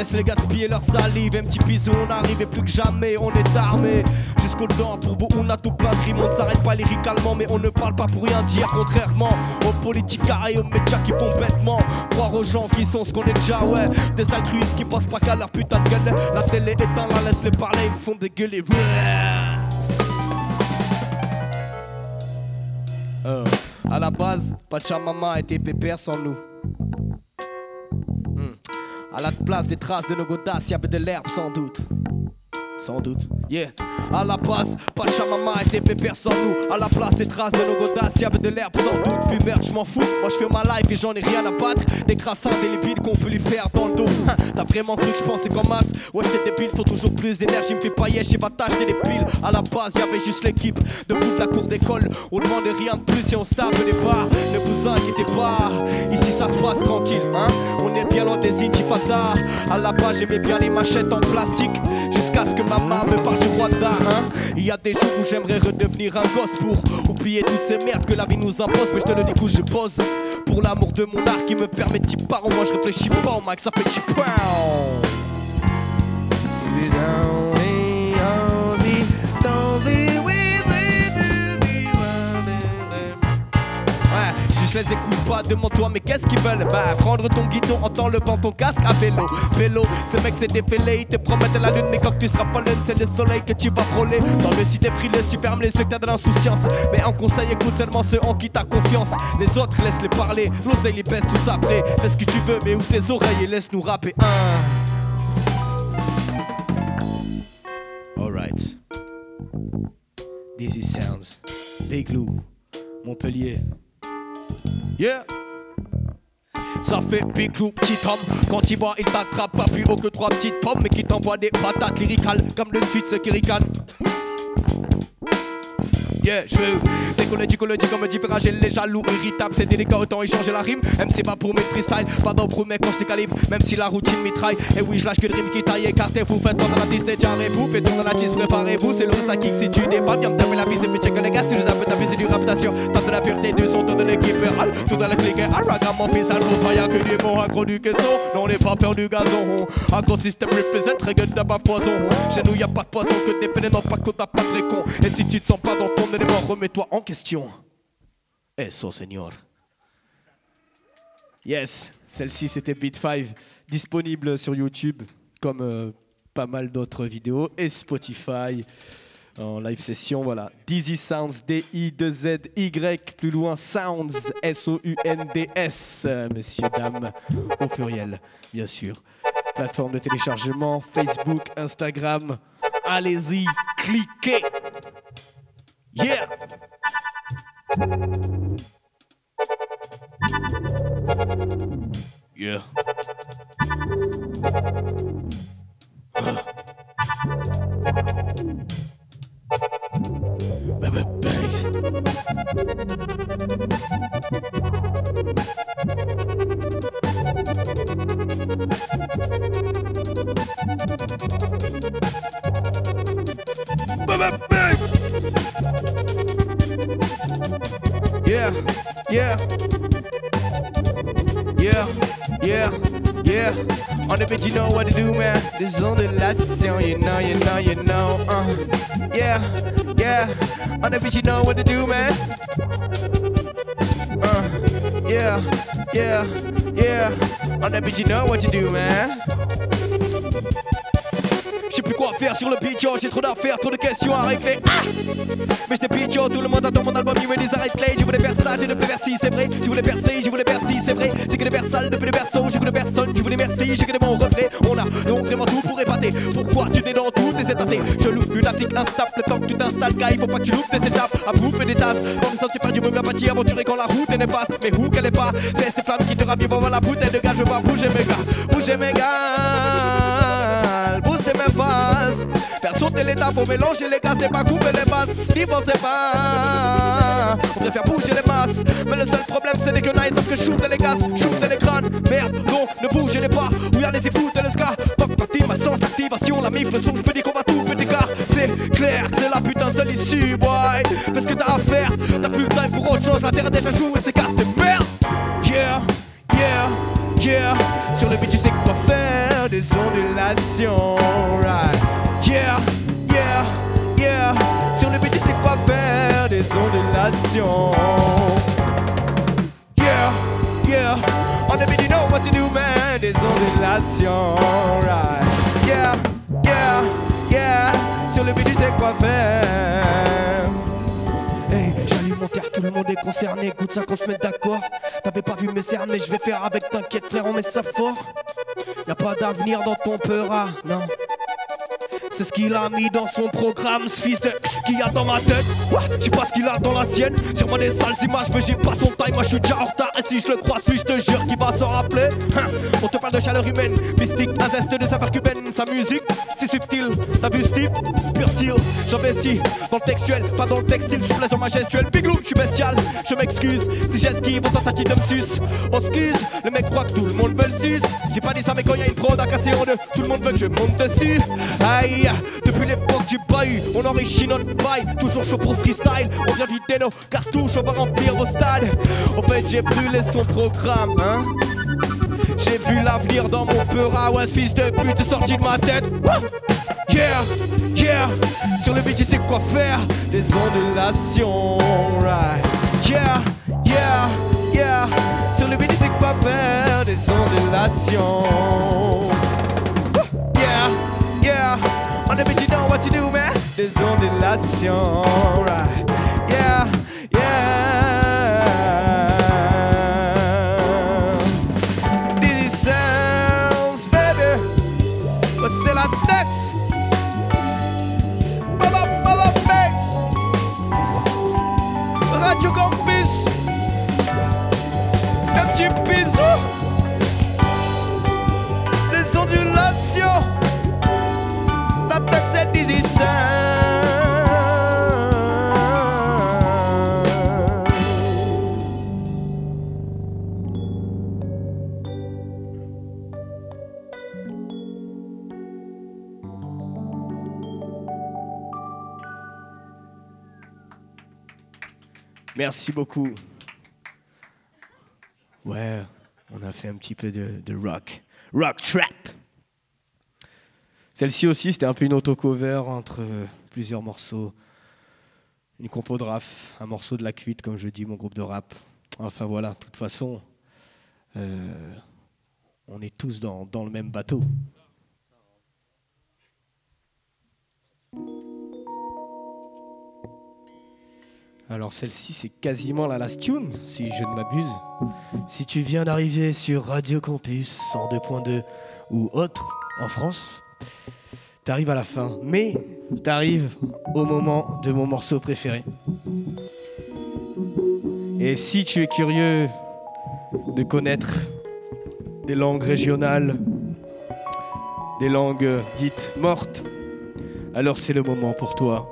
laisse-les gaspiller leur salive. Un petit bisou, on arrive et plus que jamais, on est armé. Jusqu'aux dents, pour vous, on a tout de rimes. On ne s'arrête pas lyricalement, mais on ne parle pas pour rien dire. Contrairement aux politiques et aux médias qui font bêtement croire aux gens qui sont ce qu'on est déjà, ouais. Des altruistes qui pensent pas qu'à leur putain de gueule. La télé éteint là, laisse-les parler, ils font dégueuler. Euh, à la base, Pachamama était pépère sans nous. À la place des traces de nos godasses, y avait de l'herbe sans doute. Sans doute, yeah. À la base, Pachamama était pépère sans nous. À la place des traces de nos godasses, y avait de l'herbe sans doute. Puis merde, je m'en fous. Moi je fais ma life et j'en ai rien à battre. Des crassins, des lipides qu'on peut lui faire dans le dos. Hein, T'as vraiment cru que je pensais comme as? Ouais, j'étais débile, faut toujours plus d'énergie. Me fais pailler, va t'acheter des piles. À la base, y avait juste l'équipe de foot de la cour d'école. On demandait rien de plus et on se tape des bars. Ne vous inquiétez pas, ici ça se passe tranquille. Hein on est bien loin des intifadas. À la base, j'aimais bien les machettes en plastique. Jusqu'à ce que maman me parle du Rwanda. Hein? Il y a des jours où j'aimerais redevenir un gosse pour oublier toutes ces merdes que la vie nous impose. Mais je te le dis, coup, je pose. Pour l'amour de mon art qui me permet de t'y part. Moi, je réfléchis pas au max, ça fait chip. Je les écoute pas, demande-toi, mais qu'est-ce qu'ils veulent? Bah, prendre ton guidon, entendre le vent, ton casque à vélo. Vélo, ces mecs, c'est des fêlés, ils te promettent la lune, mais quand tu seras pas c'est le soleil que tu vas frôler. Dans le site frileux, tu fermes les yeux, que t'as de l'insouciance. Mais en conseil, écoute seulement ceux en qui t'as confiance. Les autres, laisse-les parler, l'oseille les baisse tous après. Fais ce que tu veux, mais ouvre tes oreilles et laisse-nous rapper. Un. Alright. Dizzy Sounds. Big Lou. Montpellier. Yeah. Ça fait big loup, petit homme. Quand il voit, il t'attrape pas plus haut que trois petites pommes, mais qui t'envoie des patates lyricales comme le suite ce qui ricane. Yeah. Je veux décoller du collège comme différager les jaloux irritables. C'est délicat, autant échanger la rime. Même si pas pour mes freestyle, pas d'embrouille, mais quand je calibre. Même si la routine mitraille. Et oui, je lâche que le rime qui taille. Écartez-vous, faites dans la tiste et jarrez-vous. Faites dans la tiste, préparez-vous. C'est le ça kick si tu n'es pas bien. Taper la bise et puis check les gars. Si je zappe, taper, c'est du rap station. Pas de la pureté du son, de l'équipe. Tout dans la clique. Araga, mon fils, al pas y'a que des mots accro du caisson. Non, on n'est pas peur du gazon. Un système represent, règle pas poison. Chez nous, y a pas de poison que des non pas qu'on t'a pas très con. Et si tu te sens pas dans ton remets-toi en question. Eso, Seigneur. Yes, celle-ci c'était Beat 5, disponible sur YouTube comme euh, pas mal d'autres vidéos et Spotify en live session. Voilà, Dizzy Sounds, D-I-2-Z-Y, plus loin Sounds, S-O-U-N-D-S, messieurs, dames, au pluriel, bien sûr. Plateforme de téléchargement, Facebook, Instagram. Allez-y, cliquez. Yeah! Yeah. Baby bass. Yeah, yeah. Yeah, yeah, yeah. On the bitch, you know what to do, man. This is on the last song, you know, you know, you know. Uh, yeah, yeah. On the bitch, you know what to do, man. Uh, yeah, yeah, yeah. On the bitch, you know what to do, man. Je sais plus quoi faire sur le pitch, j'ai trop d'affaires, trop de questions à régler. Ah Mais j'étais pitch, tout le monde attend mon album, il me dit arrête. Je voulais faire ça, j'ai ne faire si, c'est vrai. Je voulais percer, je voulais percer, c'est vrai. J'ai que des vers sales depuis le berceau, j'ai que personne, je voulais merci, j'ai que des bons refrains. On a donc vraiment tout pour épater. Pourquoi tu n'es dans tout tes étatés Je loupe une attique instable, le temps que tu t'installes, gars, il faut pas que tu loupes des étapes. À bouffer des tasses, dans le sens tu perds du même apathie, aventuré quand la route est néfaste. Mais où qu'elle est pas, c'est cette flamme qui te ravivent, voilà la bouteille de gars, je vois bouger mes gars, bouger mes gars mes phases. Faire sauter l'état, faut mélanger les gaz, c'est pas couper les masses. N'y pensez pas. On préfère bouger les masses. Mais le seul problème, c'est des quenouilles, sauf que shoot les gaz, shoot les crânes. Merde, donc ne bougez les pas. Oui, allez-y, foutez les ska. Toc, activation, d'activation, la mif, le son, je peux dire qu'on va tout petit gars. C'est clair, c'est la putain seule issue, boy. Fais ce que t'as à faire, t'as plus le time pour autre chose. La terre est déjà jouée, c'est cartes de merde. Yeah, yeah, yeah. Sur le beat, tu sais des ondulations, right? Yeah, yeah, yeah. Sur le beat, tu sais quoi faire, des ondulations? Yeah, yeah. On the beat, you know what to do, man, des ondulations, right? Yeah, yeah, yeah. Sur le beat, tu sais quoi faire. Le monde est concerné. Écoute ça qu'on se mette d'accord. T'avais pas vu mes cernes, mais je vais faire avec. T'inquiète, frère, on met ça fort. Y'a pas d'avenir dans ton peur, non. C'est ce qu'il a mis dans son programme, ce fils de qui a dans ma tête. Je sais pas ce qu'il a dans la sienne. Sur moi des sales images, mais j'ai pas son time. Moi je suis déjà en retard. Et si je le croise, je te jure qu'il va s'en rappeler. Hein, on te parle de chaleur humaine, mystique, un zeste de saveur cubaine. Sa musique, c'est subtil. T'as vu ce type. J'investis dans le textuel, pas dans le textile. Souplesse dans ma gestuelle. Biglou, je suis bestial. Je m'excuse si j'esquive, autant ça qui me suce. On excuse, le mec croit que tout le monde veut le sus. J'ai pas dit ça, mais quand y a une prod à casser en deux, tout le monde veut que je monte dessus. Depuis l'époque du bahut, on enrichit notre bail. Toujours chaud pour freestyle, on vient vider nos cartouches, on va remplir vos stades. En fait, j'ai brûlé son programme, hein. J'ai vu l'avenir dans mon peur, ah ouais, fils de pute sorti de ma tête. Yeah, yeah, sur le beat, tu sais quoi faire, des ondulations, right. Yeah, yeah, yeah, sur le beat, tu sais quoi faire, des ondulations. On the beat, you know what to do, man, des ondulations, right. Merci beaucoup. Ouais, on a fait un petit peu de, rock. Rock trap. Celle-ci aussi, c'était un peu une autocover entre plusieurs morceaux. Une compo de raf, un morceau de la cuite, comme je dis, mon groupe de rap. Enfin voilà, de toute façon, euh, on est tous dans le même bateau. Alors celle-ci, c'est quasiment la last tune, si je ne m'abuse. Si tu viens d'arriver sur Radio Campus 102.2 ou autre en France, t'arrives à la fin. Mais t'arrives au moment de mon morceau préféré. Et si tu es curieux de connaître des langues régionales, des langues dites mortes, alors c'est le moment pour toi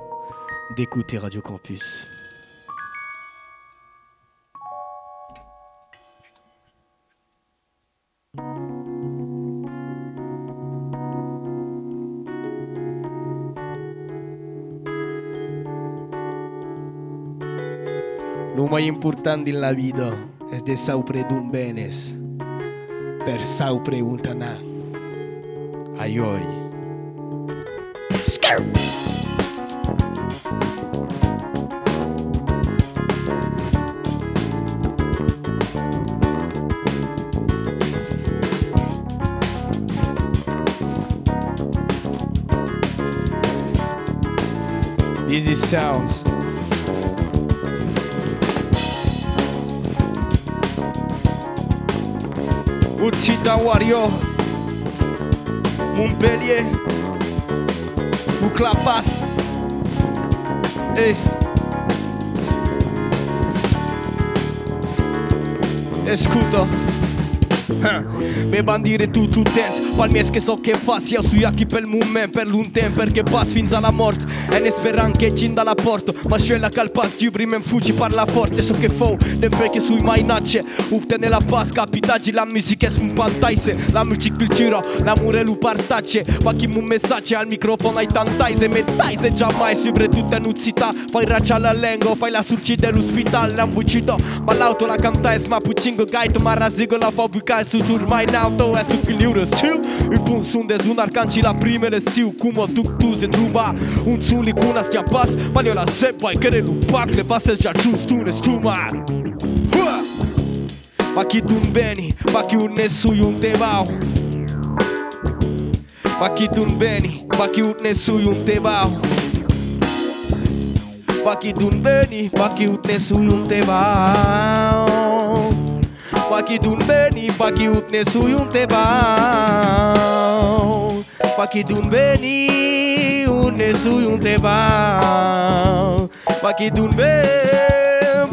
d'écouter Radio Campus. Mai importante in la vita è de saupre d'un benes per saupre un tanà. Aiori. Skirt! This is sounds. Utsita Wario Montpellier Ou Clapas Eh Escuta Me bandire tu tu tens Palmies que so que faz Eu sou aqui pel moment Per l'un temp Perché pas fins a la mort Ene sperran che cin da la porto. Ma scella calpas giubrimen fugi parla forte. So che fou le becche sui mai nace Upte nella pas capitagi la musica è pantaise La music giro, l'amore lu partace Ma chi mu messace al microfono ai tantaise Mettaise Metaise mai sibre tutte nuzzita Fai raccia alla lengo, fai la surci dell'ospital L'am bucito, ma l'auto la cantais Ma puccingo gaito, ma razigo la fabrica E su mai in auto e su filiură Stiu, Il pun sun de zunar ca la primele stiu. Cum o duc tu se druba, un sun cu una stia pas Palio la sepa I care lu pac Le passe già giusto un estuma Hua! Ma chi tu beni Ma chi un nessuno un te vau Ma chi tu beni Ma chi un nessuno un te vau Ma chi tu beni Ma chi un nessuno un te vau Paki dun beni, paki utne sui un te bau Paki dun beni, une sui un te bau Paki dun beni,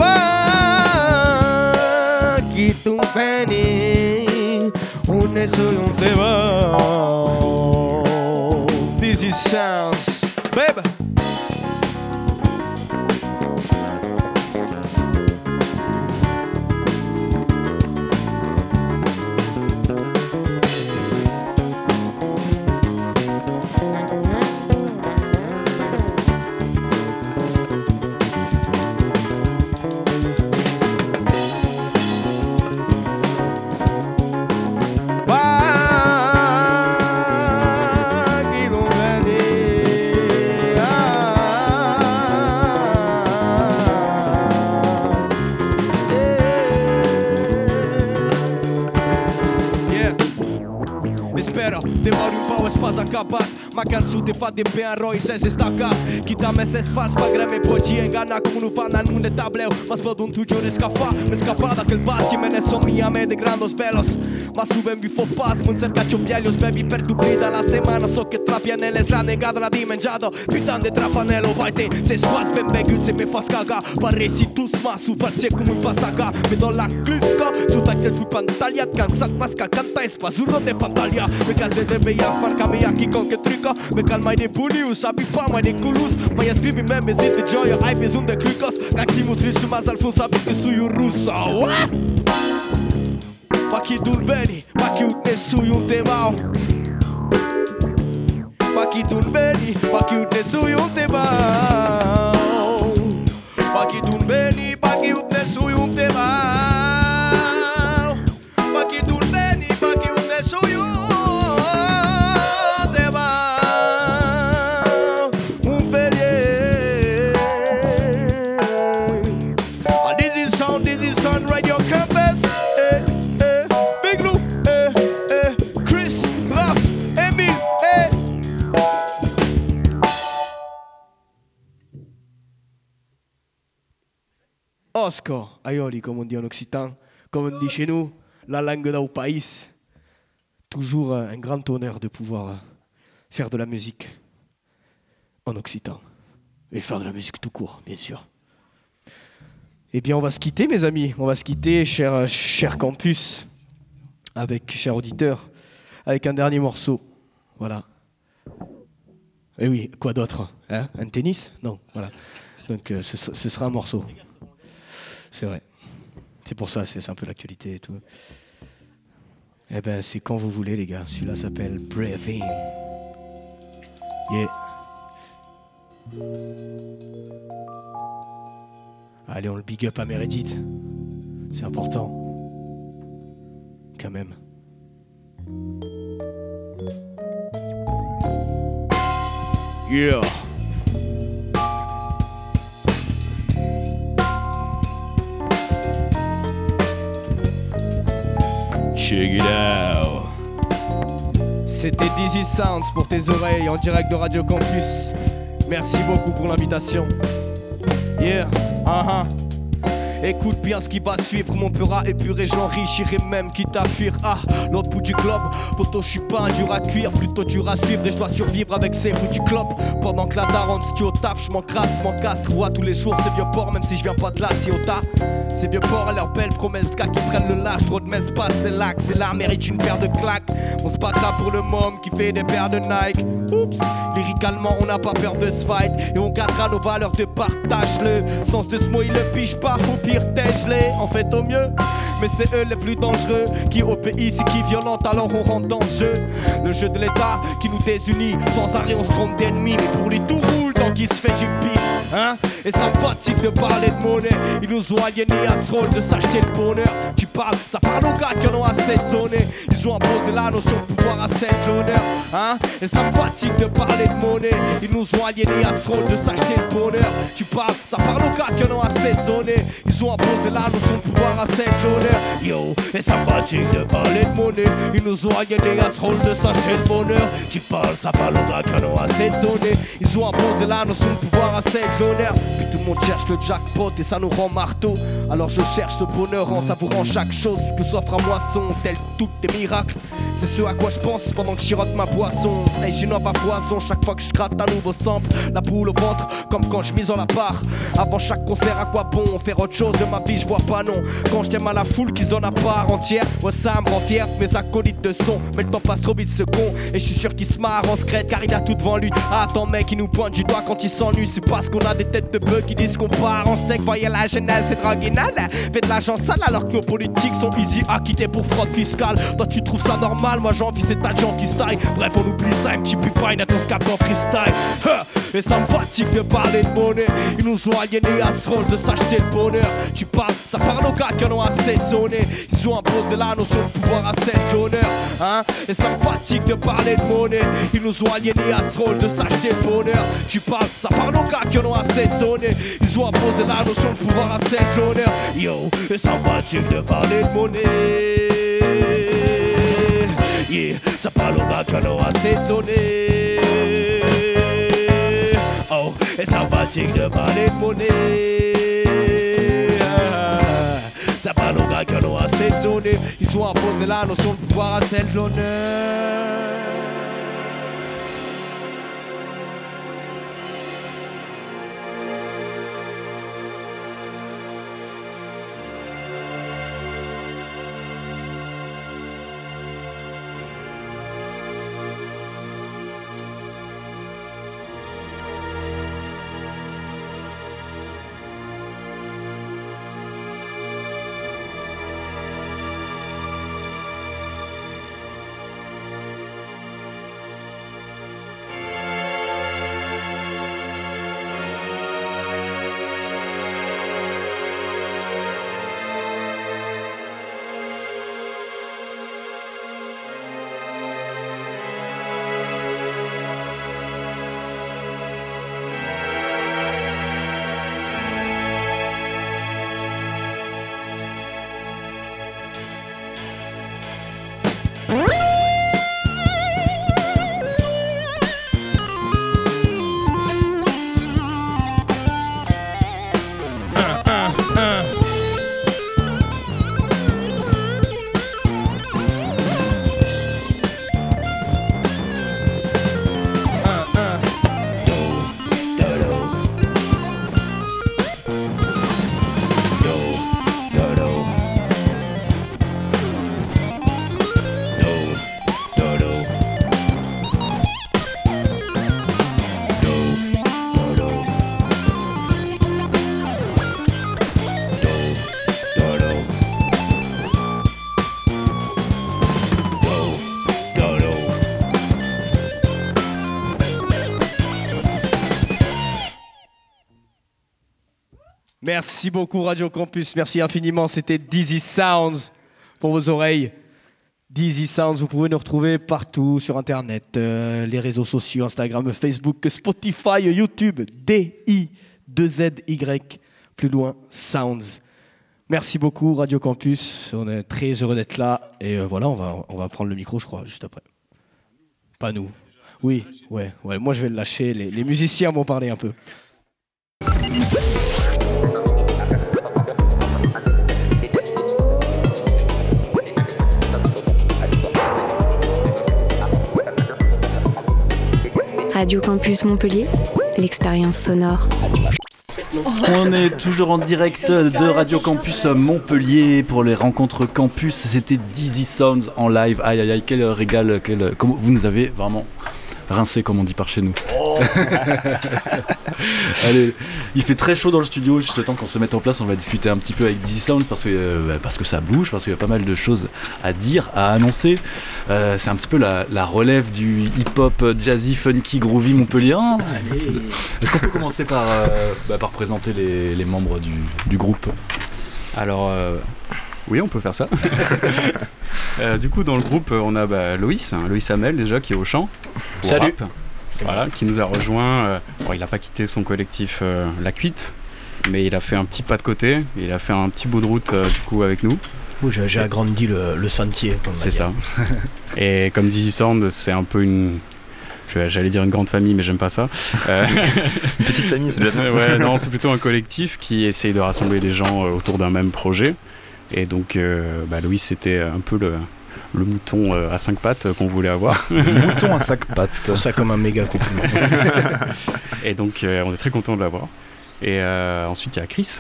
paki dun beni, une sui un te bau This is sounds, baby un Макар сути фат din pe roi se destaca Kita meses fals pa greme poție Gana cu nu pana nu ne tableu. Mas văd un tucio ne scafa Me scapa dacă îl vas Chimene somnia me de grandos velos. Mas tu ben bifo pas Mânzărca ciobdialios bebi per tu brida la semana So che trapia nele la negada la dimenjado Pitan de trapanelo Vaite se spas ben begât se me fas caga Paresi tu sma super se cum în pastaca Me do la clisca Suta te tu pantalia Cansat mas calcanta espazurro de pantalia. Me caz de trebuie farca me aquí con que trico lykker Men kald mig det bullius, a big pa mig det gulus Ma ja skrivi me me zite gioia, ai bezun de klikos Kak timu trishu mas alfun sabi che suju rusa Ma ki dul beni, ma ki ut ne suju te mau ki dul beni, ma ki ut ne suju te mau ki dul beni Osco, comme on dit en occitan, comme on dit chez nous, la langue d'un pays. Toujours un grand honneur de pouvoir faire de la musique en occitan. Et faire de la musique tout court, bien sûr. Eh bien, on va se quitter, mes amis. On va se quitter, cher, campus, avec, cher auditeur, avec un dernier morceau. Voilà. Et oui, quoi d'autre hein? Un tennis? Non, voilà. Donc, euh, ce sera un morceau. C'est vrai. C'est pour ça, c'est un peu l'actualité et tout. Eh ben, c'est quand vous voulez, les gars. Celui-là s'appelle Breathing. Yeah. Allez, on le big up à Meredith. C'est important. Quand même. Yeah. C'était Dizzy Sounds pour tes oreilles en direct de Radio Campus. Merci beaucoup pour l'invitation. Yeah, uh-huh. Écoute bien ce qui va suivre, mon peur à épurer, j'enrichirai même quitte à fuir. Ah, l'autre bout du globe, poto, je suis pas un dur à cuire, plutôt dur à suivre et je dois survivre avec ces du club. Pendant que la daronne, si tu au taf, je m'en crasse, m'en castre, vois tous les jours ces vieux porcs, même si je viens pas de là, si au tas. Ces vieux porcs à leur belle promesse, gars qui prennent le large, trop de messe pas, c'est que c'est là, mérite une paire de claques. On se bat là pour le môme qui fait des paires de Nike. Oups, lyricalement, on n'a pas peur de se fight et on gardera nos valeurs de partage. Le sens de ce mot, il le piche pas, au tèche-les, en fait au mieux. Mais c'est eux les plus dangereux qui obéissent et qui violentent, alors on rentre dans le jeu. Le jeu de l'État qui nous désunit, sans arrêt on se trompe d'ennemis, mais pour lui tout roule tant qu'il se fait du pif, hein. Et fatigue de parler de monnaie, ils nous ont aliénés à ce rôle de s'acheter le bonheur. Parles, ça parle aux gars qui en ont assez de zoner, ils ont imposé la notion de pouvoir à cette l'honneur, hein. Et ça me fatigue de parler de monnaie, ils nous ont aliénés à ce rôle de s'acheter le bonheur. Tu parles, ça parle aux gars qui en ont assez de zoner, ils ont imposé la notion de pouvoir à cette l'honneur. Yo, et ça me fatigue de parler de monnaie, ils nous ont aliénés à ce rôle de s'acheter le bonheur. Tu parles, ça parle aux gars qui en ont assez de zoner, ils ont imposé la notion de pouvoir à cette l'honneur. Tout monde cherche le jackpot et ça nous rend marteau. Alors je cherche ce bonheur en savourant chaque chose que s'offre à moisson, tel tous tes miracles. C'est ce à quoi je pense pendant que je ma boisson. Et je n'ai pas poison chaque fois que je gratte un nouveau sample. La boule au ventre, comme quand je mise en la part. Avant chaque concert, à quoi bon faire autre chose de ma vie, je vois pas non. Quand je t'aime à la foule qui se donne à part entière, ouais, ça me rend fier. Mes acolytes de son, mais le temps passe trop vite ce con. Et je suis sûr qu'il se marre en secret car il a tout devant lui. Attends, mec, il nous pointe du doigt quand il s'ennuie. C'est parce qu'on a des têtes de bœufs qui disent qu'on part en steak. Voyez la genèse, c'est draguinal. Fait de l'argent sale alors que nos politiques sont easy à quitter pour fraude fiscale. Toi, tu trouves ça normal, moi j'envie ces tas de gens qui style. Bref, on oublie ça, un petit pupine à ton scap en freestyle. Et ça me fatigue de parler de monnaie. Ils nous ont aliénés à ce rôle de s'acheter le bonheur. Tu parles, ça parle aux gars qui en ont assez zoner. Ils ont imposé la notion de pouvoir à cette l'honneur. Hein Et ça me fatigue de parler de monnaie. Ils nous ont aliénés à ce rôle de s'acheter le bonheur. Tu parles, ça parle aux gars qui en ont assez zoner. Ils ont imposé la notion de pouvoir à cette l'honneur. Yo, et ça fatigue de parler de monnaie. Yeah, ça parle en ont assez de zoner. Oh, et ça fatigue de parler de monnaie. Ça parle en ont assez de zoner. Ils ont imposé la notion de pouvoir à de l'honneur. Merci beaucoup Radio Campus, merci infiniment. C'était Dizzy Sounds pour vos oreilles. Dizzy Sounds, vous pouvez nous retrouver partout sur Internet, euh, les réseaux sociaux, Instagram, Facebook, Spotify, YouTube, D-I-2-Z-Y, plus loin, Sounds. Merci beaucoup Radio Campus, on est très heureux d'être là. Et euh, voilà, on va, on va prendre le micro, je crois, juste après. Pas nous. Oui, ouais, ouais. Moi, je vais le lâcher. Les, les musiciens vont parler un peu. Radio Campus Montpellier, l'expérience sonore. On est toujours en direct de Radio Campus Montpellier pour les rencontres campus. C'était Dizzy Sounds en live. Aïe aïe aïe, quel régal, quel... Vous nous avez vraiment rincé comme on dit par chez nous. Allez, il fait très chaud dans le studio, juste le temps qu'on se mette en place, on va discuter un petit peu avec Dizzy Sound parce que, euh, parce que ça bouge, parce qu'il y a pas mal de choses à dire, à annoncer. Euh, c'est un petit peu la, la relève du hip-hop jazzy, funky, groovy Montpellier. Est-ce qu'on peut commencer par, euh, bah, par présenter les, les membres du, du groupe? Alors, euh, oui, on peut faire ça. Euh, du coup, dans le groupe, on a bah, Loïs, hein, Loïs Hamel déjà, qui est au chant. Salut. rap. Voilà, qui nous a rejoint. euh, bon, il n'a pas quitté son collectif euh, La Cuite, mais il a fait un petit pas de côté. Il a fait un petit bout de route euh, du coup avec nous. J'ai agrandi le, le sentier. C'est ça. Et comme Dizzy Sound, c'est un peu une. je- J'allais dire une grande famille, mais j'aime pas ça. Euh, Une petite famille, c'est ouais, non, c'est plutôt un collectif qui essaye de rassembler des gens euh, autour d'un même projet. Et donc, euh, bah, Louis, c'était un peu le, le mouton euh, à cinq pattes qu'on voulait avoir. Mouton à sac pattes. Ça comme un méga compliment. Et donc, euh, on est très content de l'avoir. Et euh, ensuite, il y a Chris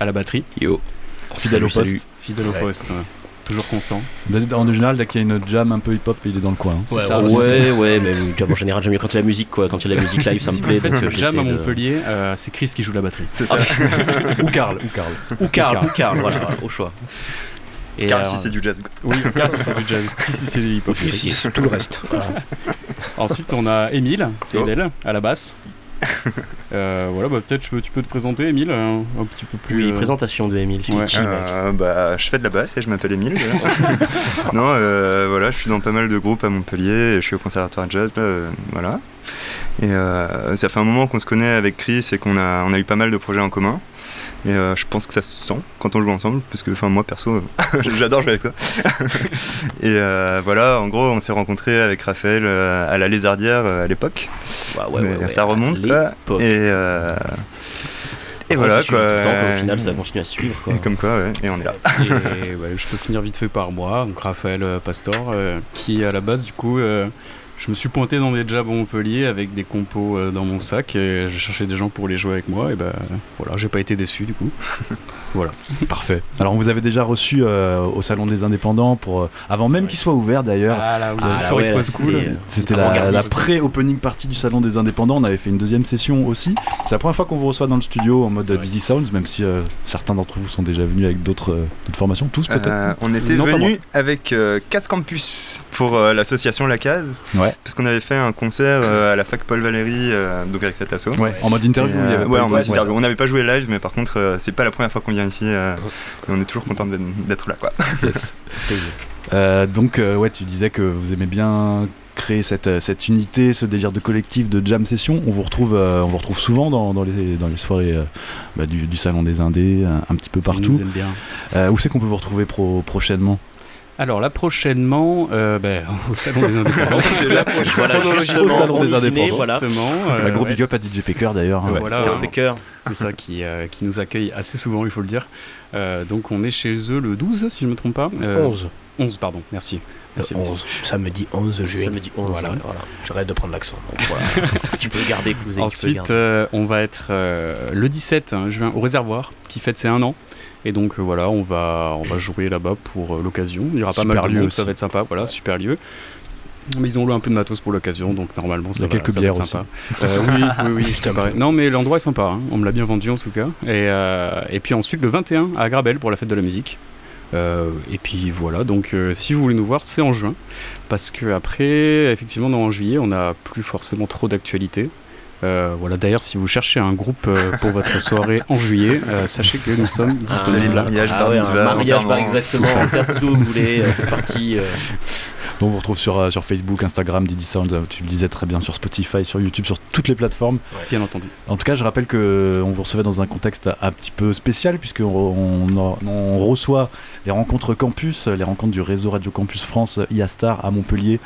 à la batterie. Yo. Fidèle au poste. Fidèle au Ouais. poste. Toujours constant. En général, dès qu'il y a une jam un peu hip-hop, il est dans le coin. hein. Ouais, ça. ouais, Ouais, mais en général, j'aime mieux quand il y a la musique, quoi. Quand il y a la musique live, ça me Si plaît. donc, jam à de- Montpellier, euh, c'est Chris qui joue la batterie. C'est ça. Ou Karl, ou Karl. Ou Carl, Carl. ou Carl, voilà, au choix. Et, Carl, euh, si c'est du jazz. Oui, Carl, si c'est du jazz. Chris, si c'est du hip-hop. Puis c'est tout le reste. Voilà. Ensuite, on a Émile, c'est Oh. Edel, à la basse. Euh, voilà, bah, peut-être tu peux te présenter, Émile, un, un petit peu plus. Oui, euh, présentation de Emile. Ouais. Euh, bah, je fais de la basse et je m'appelle Emile. non, euh, voilà, je suis dans pas mal de groupes à Montpellier. et Je suis au conservatoire de jazz, là, euh, voilà. Et euh, ça fait un moment qu'on se connaît avec Chris et qu'on a, on a eu pas mal de projets en commun. Et euh, je pense que ça se sent quand on joue ensemble, parce que, enfin, moi perso, euh, j'adore jouer avec toi. et euh, voilà, en gros, on s'est rencontrés avec Raphaël euh, à la Lézardière euh, à l'époque. Ouais, ouais, ouais, Mais ouais, ça remonte, à là. l'époque. Et, euh, et Après, voilà, quoi. tout le temps, quoi, au final, ça continue à suivre, quoi. Et comme quoi, ouais, et on est là. Et ouais, je peux finir vite fait par moi, donc Raphaël euh, Pastor, euh, qui à la base, du coup, euh, je me suis pointé dans des jabs à Montpellier avec des compos euh, dans mon sac et je cherchais des gens pour les jouer avec moi. Et ben voilà, j'ai pas été déçu du coup. Parfait. Alors, on vous avait déjà reçu euh, au Salon des Indépendants, pour, euh, avant même qu'il soit ouvert d'ailleurs. Ah là, oui, Ah, ouais, c'était, cool. C'était la, pré-opening party du Salon des Indépendants. On avait fait une deuxième session aussi. C'est la première fois qu'on vous reçoit dans le studio en mode. Dizzy Sounds, même si euh, certains d'entre vous sont déjà venus avec d'autres euh, formations. Tous peut-être Euh, on était Non, venus avec euh, Case Campus pour euh, l'association La Case. Ouais. Parce qu'on avait fait un concert euh, à la fac Paul Valéry, euh, donc avec cet asso. Ouais, en mode interview. Il y euh, avait ouais, pas en mode interview. On n'avait pas joué live, mais par contre, euh, c'est pas la première fois qu'on vient ici. euh, et on est toujours content d'être- là, quoi. Yes. Euh, donc, euh, ouais, tu disais que vous aimez bien créer cette, euh, cette unité, ce délire de collectif, de jam session. On vous retrouve, euh, on vous retrouve souvent dans, dans les, dans les soirées euh, bah, du, du Salon des Indés, un, un petit peu partout. bien. Euh, où c'est qu'on peut vous retrouver pro- prochainement? Alors là, prochainement, euh, ben, au Salon des Indépendants. Voilà, Au Salon on des Indépendants. voilà. Justement, euh, Gros ouais. big up à DJ Pecker d'ailleurs. hein. Ouais, voilà, Becker. C'est ça qui, euh, qui nous accueille assez souvent, il faut le dire. Euh, donc on est chez eux le 12, si je ne me trompe pas. Euh, 11. 11, pardon, merci. Le Merci, merci. 11. Samedi 11 juillet. Samedi 11, Voilà. voilà. J'arrête de prendre l'accent. Tu peux le garder, peux le Ensuite, garder. euh, on va être euh, le 17 hein, juin au réservoir, qui fête ses un an. Et donc euh, voilà, on va, on va jouer là-bas pour euh, l'occasion. Il y aura pas mal de lieu monde, aussi. ça va être sympa. Voilà, super lieu. Mais ils ont loué un peu de matos pour l'occasion, donc normalement Il y ça a va, quelques ça va être bières sympa. Euh, oui, oui, oui, c'est Sympa. pareil. Non, mais l'endroit est sympa. hein. On me l'a bien vendu en tout cas. Et, euh, et puis ensuite le 21 à Grabel pour la fête de la musique. Euh, et puis voilà, donc si vous voulez nous voir, c'est en juin. Parce que après, effectivement, dans en juillet, on n'a plus forcément trop d'actualité. Euh, voilà, d'ailleurs, si vous cherchez un groupe euh, pour votre soirée en juillet, euh, sachez que nous sommes les disponibles. mariages, Ah bar ouais, un mitzvah, mariage, par exactement, tout ça. faire tout ce que vous voulez, euh, c'est parti. Euh. Donc on vous retrouve sur, euh, sur Facebook, Instagram, Didi Sound, euh, tu le disais très bien, sur Spotify, sur YouTube, sur toutes les plateformes. Bien entendu. En tout cas, je rappelle que on vous recevait dans un contexte un petit peu spécial, puisqu'on on, on reçoit les rencontres campus, les rencontres du réseau Radio Campus France IASTAR à Montpellier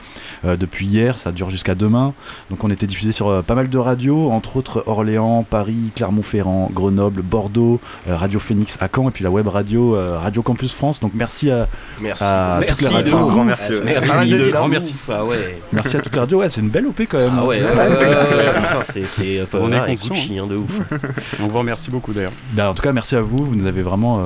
euh, depuis hier. Ça dure jusqu'à demain. Donc on était diffusé sur euh, pas mal de radios, entre autres Orléans, Paris, Clermont-Ferrand, Grenoble, Bordeaux, euh, Radio Phoenix à Caen, et puis la web radio euh, Radio Campus France. Donc merci à, Merci. à merci, Merci Ah, de de merci. Ah ouais. Merci à les radios. Ouais, c'est une belle OP quand même. Ah ouais, ouais, Ouais, ouais, c'est- ouais, c'est- ouais, putain, c'est c'est euh, On est et conscient, Gucci, hein, de ouf. On vous remercie beaucoup d'ailleurs. Ben, en tout cas, merci à vous. Vous nous avez vraiment.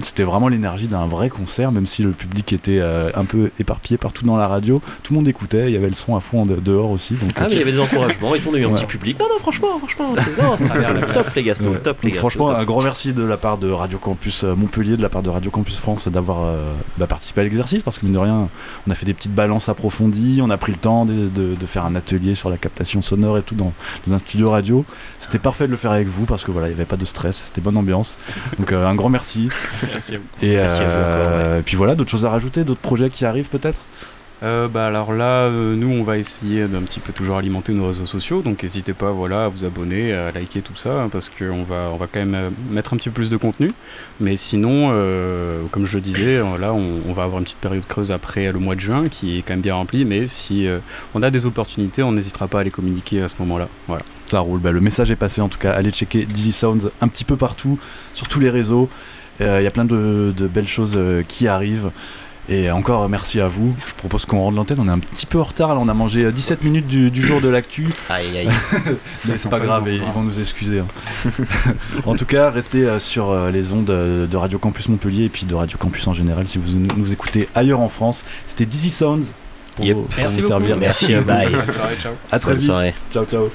Euh, c'était vraiment l'énergie d'un vrai concert, même si le public était euh, un peu éparpillé partout dans la radio. Tout le monde écoutait, il y avait le son à fond de- dehors aussi. Donc, Ah mais il y avait des encouragements et on a eu un Ouais. petit public. Non non franchement franchement c'était- top les gars, Ouais. top les gars. franchement, un grand merci de la part de Radio Campus euh, Montpellier, de la part de Radio Campus France d'avoir euh, bah, participé à l'exercice parce que mine de rien, on a fait des petites balances approfondies, on a pris le temps de, de- de faire un atelier sur la captation sonore et tout dans, dans un studio radio. C'était parfait de le faire avec vous parce que voilà, il n'y avait pas de stress, c'était bonne ambiance. Donc euh, un grand merci. Merci à vous. Et, Merci à vous euh, et puis voilà, d'autres choses à rajouter, d'autres projets qui arrivent peut-être Euh, bah alors là, euh, nous, on va essayer d'un petit peu toujours alimenter nos réseaux sociaux, donc n'hésitez pas, voilà, à vous abonner, à liker tout ça, hein, parce qu'on va, on va quand même mettre un petit peu plus de contenu. Mais sinon, euh, comme je le disais, là, on, on va avoir une petite période creuse après le mois de juin, qui est quand même bien rempli. Mais si on a des opportunités, on n'hésitera pas à les communiquer à ce moment-là. Voilà. Ça roule, bah, le message est passé en tout cas. Allez checker Dizzy Sounds un petit peu partout, sur tous les réseaux. Euh, Il y a plein de, de belles choses euh, qui arrivent. Et encore euh, merci à vous. Je propose qu'on rende l'antenne. On est un petit peu en retard. Là, on a mangé euh, 17 minutes du, du jour de l'actu. Aïe aïe. Mais c'est pas pas grave, ils ils vont nous excuser. hein. en tout cas, restez euh, sur euh, les ondes euh, de Radio Campus Montpellier et puis de Radio Campus en général si vous nous écoutez ailleurs en France. C'était Dizzy Sounds. Pour Yep. vous- pour Merci vous servir. Merci, bye. Bonne soirée, ciao. À très Bonne vite. soirée. Ciao, ciao.